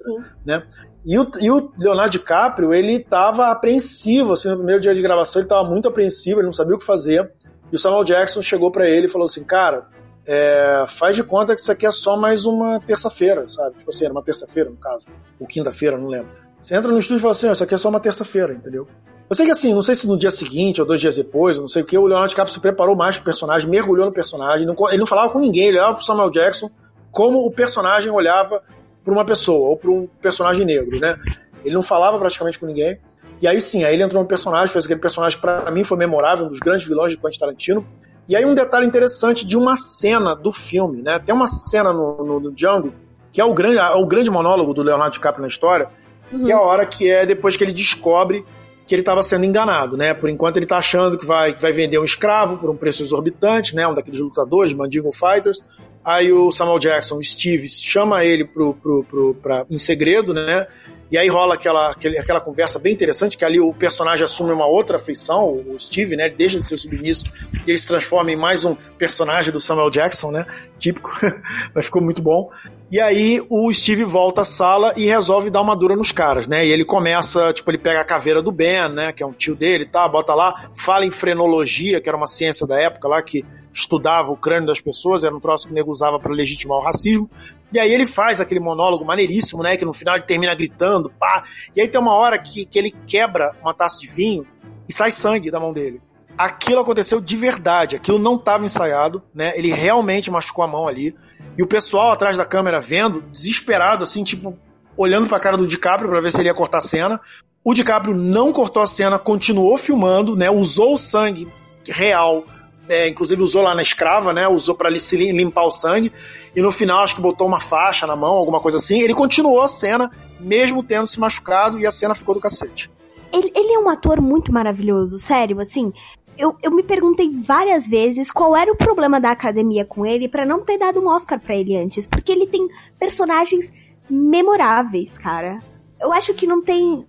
né? E o, e o Leonardo DiCaprio, ele estava apreensivo, assim, no primeiro dia de gravação ele estava muito apreensivo, ele não sabia o que fazer. E o Samuel Jackson chegou para ele e falou assim, cara, é, faz de conta que isso aqui é só mais uma terça-feira, sabe? Tipo assim, era uma terça-feira, no caso. Ou quinta-feira, não lembro. Você entra no estúdio e fala assim, isso aqui é só uma terça-feira, entendeu? Eu sei que assim, não sei se no dia seguinte ou dois dias depois, não sei o que, o Leonardo DiCaprio se preparou mais pro personagem, mergulhou no personagem, não, ele não falava com ninguém, ele olhava pro Samuel Jackson como o personagem olhava para uma pessoa, ou para um personagem negro, né? Ele não falava praticamente com ninguém. E aí sim, aí ele entrou no personagem, fez aquele personagem que pra mim foi memorável, um dos grandes vilões de Quentin Tarantino. E aí um detalhe interessante de uma cena do filme, né? Tem uma cena no, no, no Django, que é o grande, é o grande monólogo do Leonardo DiCaprio na história, uhum. que é a hora que é depois que ele descobre que ele estava sendo enganado, né? Por enquanto ele está achando que vai, que vai vender um escravo por um preço exorbitante, né? Um daqueles lutadores, Mandingo Fighters. Aí o Samuel Jackson, o Steve, chama ele pro, pro, pro, pra, em segredo, né? E aí rola aquela, aquela conversa bem interessante, que ali o personagem assume uma outra feição, o Steve, né? Deixa de ser submisso e ele se transforma em mais um personagem do Samuel Jackson, né? Típico, mas ficou muito bom. E aí o Steve volta à sala e resolve dar uma dura nos caras, né? E ele começa, tipo, ele pega a caveira do Ben, né? Que é um tio dele tá, bota lá, fala em frenologia, que era uma ciência da época lá que estudava o crânio das pessoas, era um troço que o nego usava para legitimar o racismo. E aí ele faz aquele monólogo maneiríssimo, né? Que no final ele termina gritando, pá. E aí tem uma hora que, que ele quebra uma taça de vinho e sai sangue da mão dele. Aquilo aconteceu de verdade, aquilo não estava ensaiado, né? Ele realmente machucou a mão ali. E o pessoal atrás da câmera vendo, desesperado, assim, tipo, olhando pra cara do DiCaprio para ver se ele ia cortar a cena. O DiCaprio não cortou a cena, continuou filmando, né? Usou o sangue real é, inclusive usou lá na escrava, né? Usou para limpar o sangue. E no final, acho que botou uma faixa na mão, alguma coisa assim. Ele continuou a cena, mesmo tendo se machucado, e a cena ficou do cacete. Ele, ele é um ator muito maravilhoso, sério, assim. Eu, eu me perguntei várias vezes qual era o problema da academia com ele para não ter dado um Oscar para ele antes. Porque ele tem personagens memoráveis, cara. Eu acho que não tem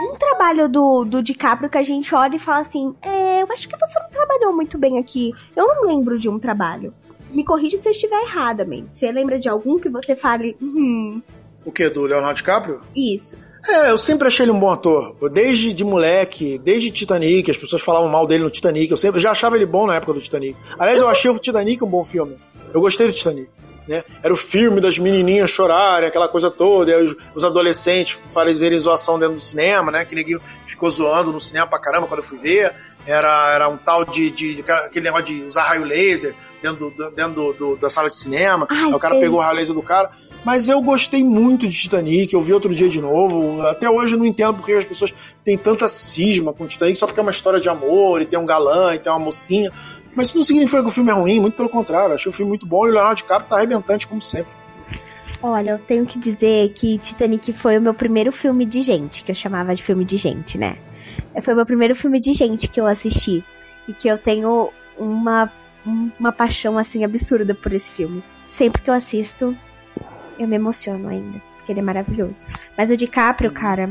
um trabalho do, do DiCaprio que a gente olha e fala assim: é, eu acho que você não trabalhou muito bem aqui. Eu não lembro de um trabalho. Me corrija se eu estiver errada, man. Você lembra de algum que você fale. Hum. O que? Do Leonardo DiCaprio? Isso. É, eu sempre achei ele um bom ator. Desde de moleque, desde Titanic, as pessoas falavam mal dele no Titanic. Eu sempre eu já achava ele bom na época do Titanic. Aliás, eu achei o Titanic um bom filme. Eu gostei do Titanic. Né? Era o filme das menininhas chorarem, aquela coisa toda, os, os, adolescentes fazerem zoação dentro do cinema, né? Que ninguém ficou zoando no cinema pra caramba quando eu fui ver. Era, era um tal de, de, de aquele negócio de usar raio laser dentro, do, dentro do, do, da sala de cinema. Ai, o cara pegou o raio laser do cara. Mas eu gostei muito de Titanic, eu vi outro dia de novo. Até hoje eu não entendo porque as pessoas têm tanta cisma com Titanic, só porque é uma história de amor, e tem um galã, e tem uma mocinha. Mas isso não significa que o filme é ruim, muito pelo contrário. Achei o filme muito bom e o Leonardo DiCaprio tá arrebentante, como sempre. Olha, eu tenho que dizer que Titanic foi o meu primeiro filme de gente, que eu chamava de filme de gente, né? Foi o meu primeiro filme de gente que eu assisti. E que eu tenho uma, uma paixão, assim, absurda por esse filme. Sempre que eu assisto, eu me emociono ainda. Porque ele é maravilhoso. Mas o DiCaprio, cara,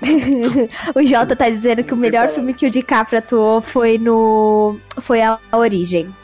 o Jota tá dizendo que o melhor filme que o DiCaprio atuou foi no. Foi a Origem.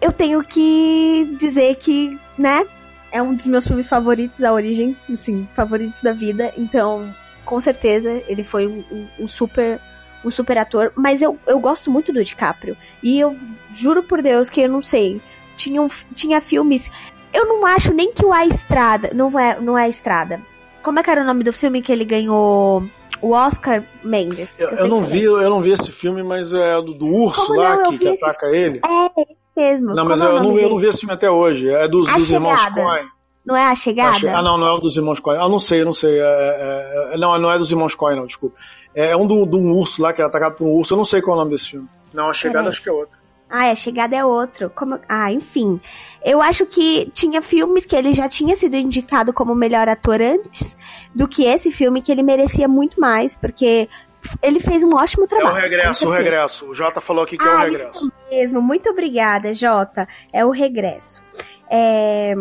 Eu tenho que dizer que, né? É um dos meus filmes favoritos, A Origem, assim, favoritos da vida. Então, com certeza, ele foi um, um super um super ator, mas eu, eu gosto muito do DiCaprio. E eu juro por Deus que eu não sei. Tinha, tinha filmes. Eu não acho nem que o A Estrada. Não é, não é a Estrada. Como é que era o nome do filme que ele ganhou o Oscar Mendes? Eu, eu não vi, eu não vi esse filme, mas é do, do urso Como lá não, que, que ataca ele. É, mesmo. Não, mas é eu, não, eu não vi esse filme até hoje. É dos, dos irmãos Coen. Não é a chegada? Ah, che- ah, não, não é o dos irmãos Coen. Ah, não sei, não sei. É, é- é- não, não é dos irmãos Coen, não, desculpa. É um do, de um urso lá que é atacado por um urso. Eu não sei qual é o nome desse filme. Não, a chegada Peraí. acho que é outra. Ah, a chegada é outro. Como... Ah, enfim. Eu acho que tinha filmes que ele já tinha sido indicado como melhor ator antes do que esse filme, que ele merecia muito mais, porque ele fez um ótimo É trabalho. o regresso, o regresso. O Jota falou aqui que é o ah, regresso. isso mesmo. Muito obrigada, Jota. É o regresso. É,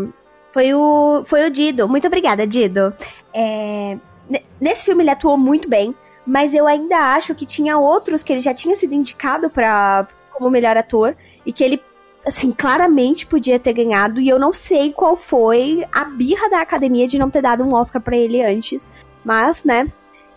Foi o, foi o Dido. Muito obrigada, Dido. É, ne- Nesse filme ele atuou muito bem, mas eu ainda acho que tinha outros que ele já tinha sido indicado para como melhor ator e que ele assim claramente podia ter ganhado e eu não sei qual foi a birra da academia de não ter dado um Oscar pra ele antes, mas né,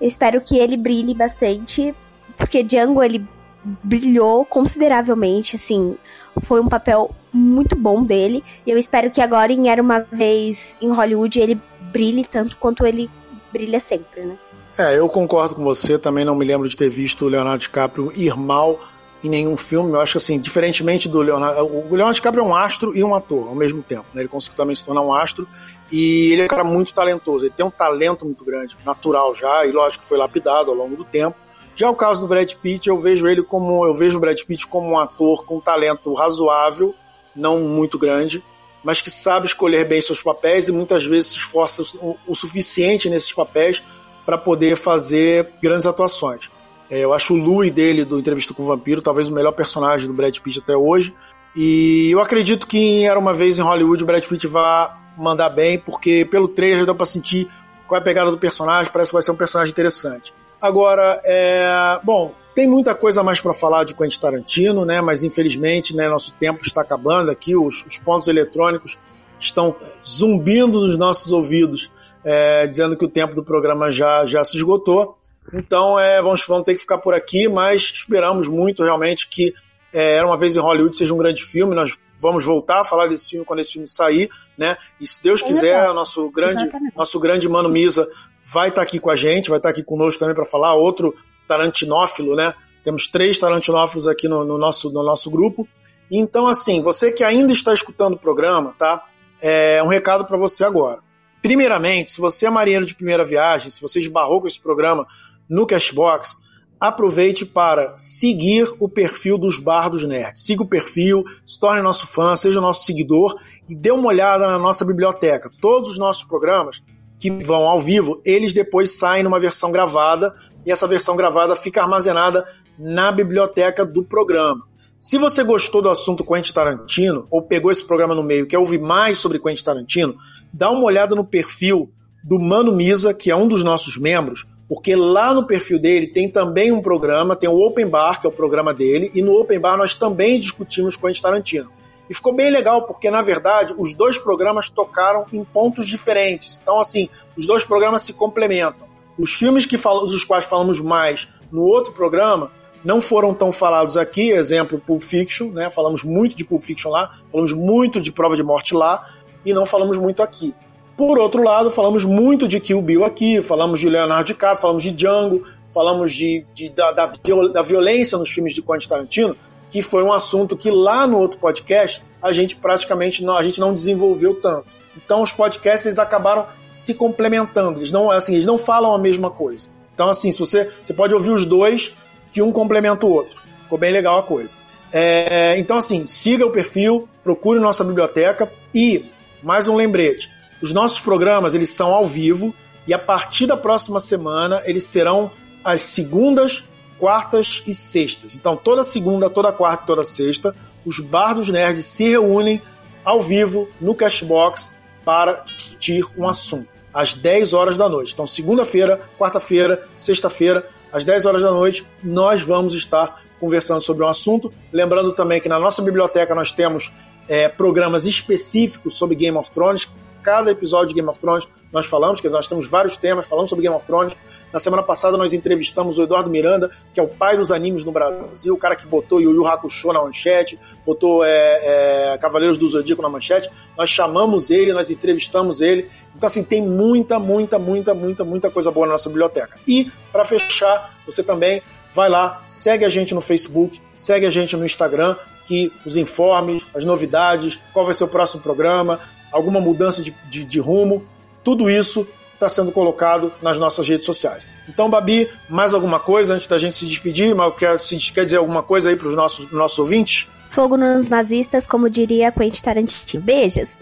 eu espero que ele brilhe bastante porque Django ele brilhou consideravelmente, assim, foi um papel muito bom dele. E eu espero que agora em Era uma vez em Hollywood ele brilhe tanto quanto ele brilha sempre, né? É, eu concordo com você. Também não me lembro de ter visto o Leonardo DiCaprio ir mal em nenhum filme. Eu acho que, assim, diferentemente do Leonardo. O Leonardo DiCaprio é um astro e um ator ao mesmo tempo. Né? Ele conseguiu também se tornar um astro. E ele é um cara muito talentoso. Ele tem um talento muito grande, natural já, e lógico que foi lapidado ao longo do tempo. Já o caso do Brad Pitt, eu vejo ele como. Eu vejo o Brad Pitt como um ator com um talento razoável, não muito grande, mas que sabe escolher bem seus papéis e muitas vezes se esforça o, o suficiente nesses papéis para poder fazer grandes atuações. É, eu acho o Louis dele, do Entrevista com o Vampiro, talvez o melhor personagem do Brad Pitt até hoje. E eu acredito que em Era Uma Vez em Hollywood o Brad Pitt vai mandar bem, porque pelo trailer dá pra sentir qual é a pegada do personagem, parece que vai ser um personagem interessante. Agora, é... bom, tem muita coisa mais para falar de Quentin Tarantino, né? Mas infelizmente, né, nosso tempo está acabando aqui, os, os pontos eletrônicos estão zumbindo nos nossos ouvidos, é, dizendo que o tempo do programa já, já se esgotou. Então, é, vamos, vamos ter que ficar por aqui, mas esperamos muito realmente que é, Era uma vez em Hollywood seja um grande filme. Nós vamos voltar a falar desse filme quando esse filme sair, né? E se Deus quiser, Exato. nosso grande, Exatamente. nosso grande Mano Misa vai estar aqui com a gente, vai estar aqui conosco também para falar. Outro tarantinófilo, né? Temos três tarantinófilos aqui no, no nosso, no nosso grupo. Então, assim, você que ainda está escutando o programa, tá? É um recado para você agora. Primeiramente, se você é marinheiro de primeira viagem, se você esbarrou com esse programa no Cashbox, aproveite para seguir o perfil dos Bardos Nerds. Siga o perfil, se torne nosso fã, seja nosso seguidor e dê uma olhada na nossa biblioteca. Todos os nossos programas que vão ao vivo, eles depois saem numa versão gravada e essa versão gravada fica armazenada na biblioteca do programa. Se você gostou do assunto Quentin Tarantino ou pegou esse programa no meio e quer ouvir mais sobre Quentin Tarantino, dá uma olhada no perfil do Mano Misa, que é um dos nossos membros, porque lá no perfil dele tem também um programa, tem o Open Bar, que é o programa dele, e no Open Bar nós também discutimos Quentin Tarantino. E ficou bem legal, porque na verdade os dois programas tocaram em pontos diferentes. Então, assim, os dois programas se complementam. Os filmes que fal- dos quais falamos mais no outro programa não foram tão falados aqui, exemplo, Pulp Fiction, né? Falamos muito de Pulp Fiction lá, falamos muito de Prova de Morte lá, e não falamos muito aqui. Por outro lado, falamos muito de Kill Bill aqui, falamos de Leonardo DiCaprio, falamos de Django, falamos de, de- da, da, viol- da violência nos filmes de Quentin Tarantino, que foi um assunto que lá no outro podcast a gente praticamente não, a gente não desenvolveu tanto. Então os podcasts eles acabaram se complementando, eles não, assim, eles não falam a mesma coisa. Então assim, se você, você pode ouvir os dois, que um complementa o outro. Ficou bem legal a coisa. É, então assim, siga o perfil, procure nossa biblioteca e mais um lembrete: os nossos programas eles são ao vivo e a partir da próxima semana eles serão às segundas, quartas e sextas. Então toda segunda, toda quarta, toda sexta, os bardos nerds se reúnem ao vivo no Cashbox para discutir um assunto às 10 horas da noite. Então segunda-feira, quarta-feira, sexta-feira, às 10 horas da noite, nós vamos estar conversando sobre um assunto. Lembrando também que na nossa biblioteca nós temos é, programas específicos sobre Game of Thrones. Cada episódio de Game of Thrones nós falamos, que nós temos vários temas, falamos sobre Game of Thrones. Na semana passada nós entrevistamos o Eduardo Miranda, que é o pai dos animes no Brasil, o cara que botou Yu Yu Hakusho na manchete, botou é, é, Cavaleiros do Zodíaco na manchete. Nós chamamos ele, nós entrevistamos ele. Então, assim, tem muita, muita, muita, muita, muita coisa boa na nossa biblioteca. E, para fechar, você também vai lá, segue a gente no Facebook, segue a gente no Instagram, que os informes, as novidades, qual vai ser o próximo programa, alguma mudança de, de, de rumo, tudo isso está sendo colocado nas nossas redes sociais. Então, Babi, mais alguma coisa antes da gente se despedir? Mas quer, se, quer dizer alguma coisa aí para os nossos, nossos ouvintes? Fogo nos nazistas, como diria Quentin Tarantino. Beijos.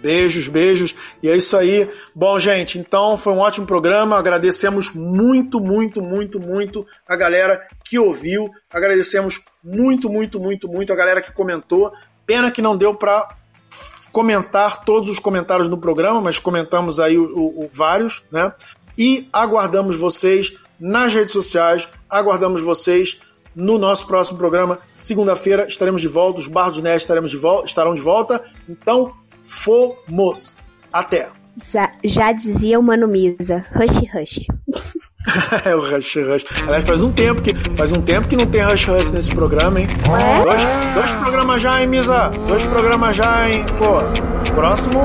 Beijos, beijos. E é isso aí. Bom, gente, então foi um ótimo programa. Agradecemos muito, muito, muito, muito a galera que ouviu. Agradecemos muito, muito, muito, muito a galera que comentou. Pena que não deu para comentar todos os comentários no programa, mas comentamos aí o, o, o vários, né? E aguardamos vocês nas redes sociais, aguardamos vocês no nosso próximo programa. Segunda-feira estaremos de volta, os Barros do Nerd estaremos de volta, estarão de volta. Então, fomos! Até! Já, já dizia o Mano Misa, Rush Rush. é o Rush Rush. Aliás, faz um tempo que faz um tempo que não tem Rush Rush nesse programa, hein? É? Dois, dois programas já, hein, Misa? Dois programas já, hein? Pô, próximo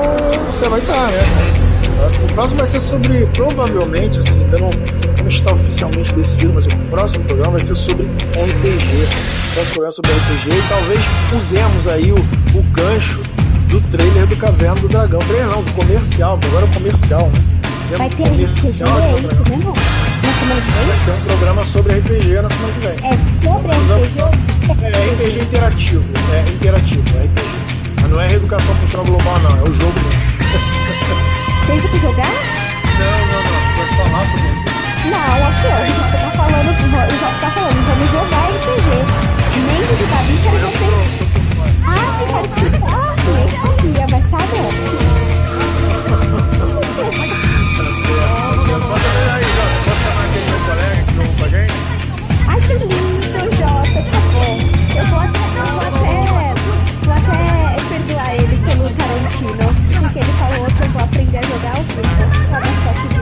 você vai estar, né? Próximo, o próximo vai ser sobre, provavelmente, assim, ainda não, não está oficialmente decidido, mas o próximo programa vai ser sobre RPG. O próximo programa é sobre RPG e talvez usemos aí o, o gancho do trailer do Caverna do Dragão. Trailer não, do comercial, agora é comercial, né? Vai ter um comercial RPG, de programa. Vai ter um programa sobre RPG na semana que vem. É sobre RPG? É, RPG interativo. É interativo, é RPG. Mas não é reeducação cultural global, não. É o jogo mesmo. Vocês vão jogar? Não, não, não. Vai falar sobre RPG. Não, aqui ó, a gente tá falando, o Jorge tá falando, vamos jogar RPG. Nem de Davi, quero você. Ah, que pode pensar. aprender a jogar o FIFA.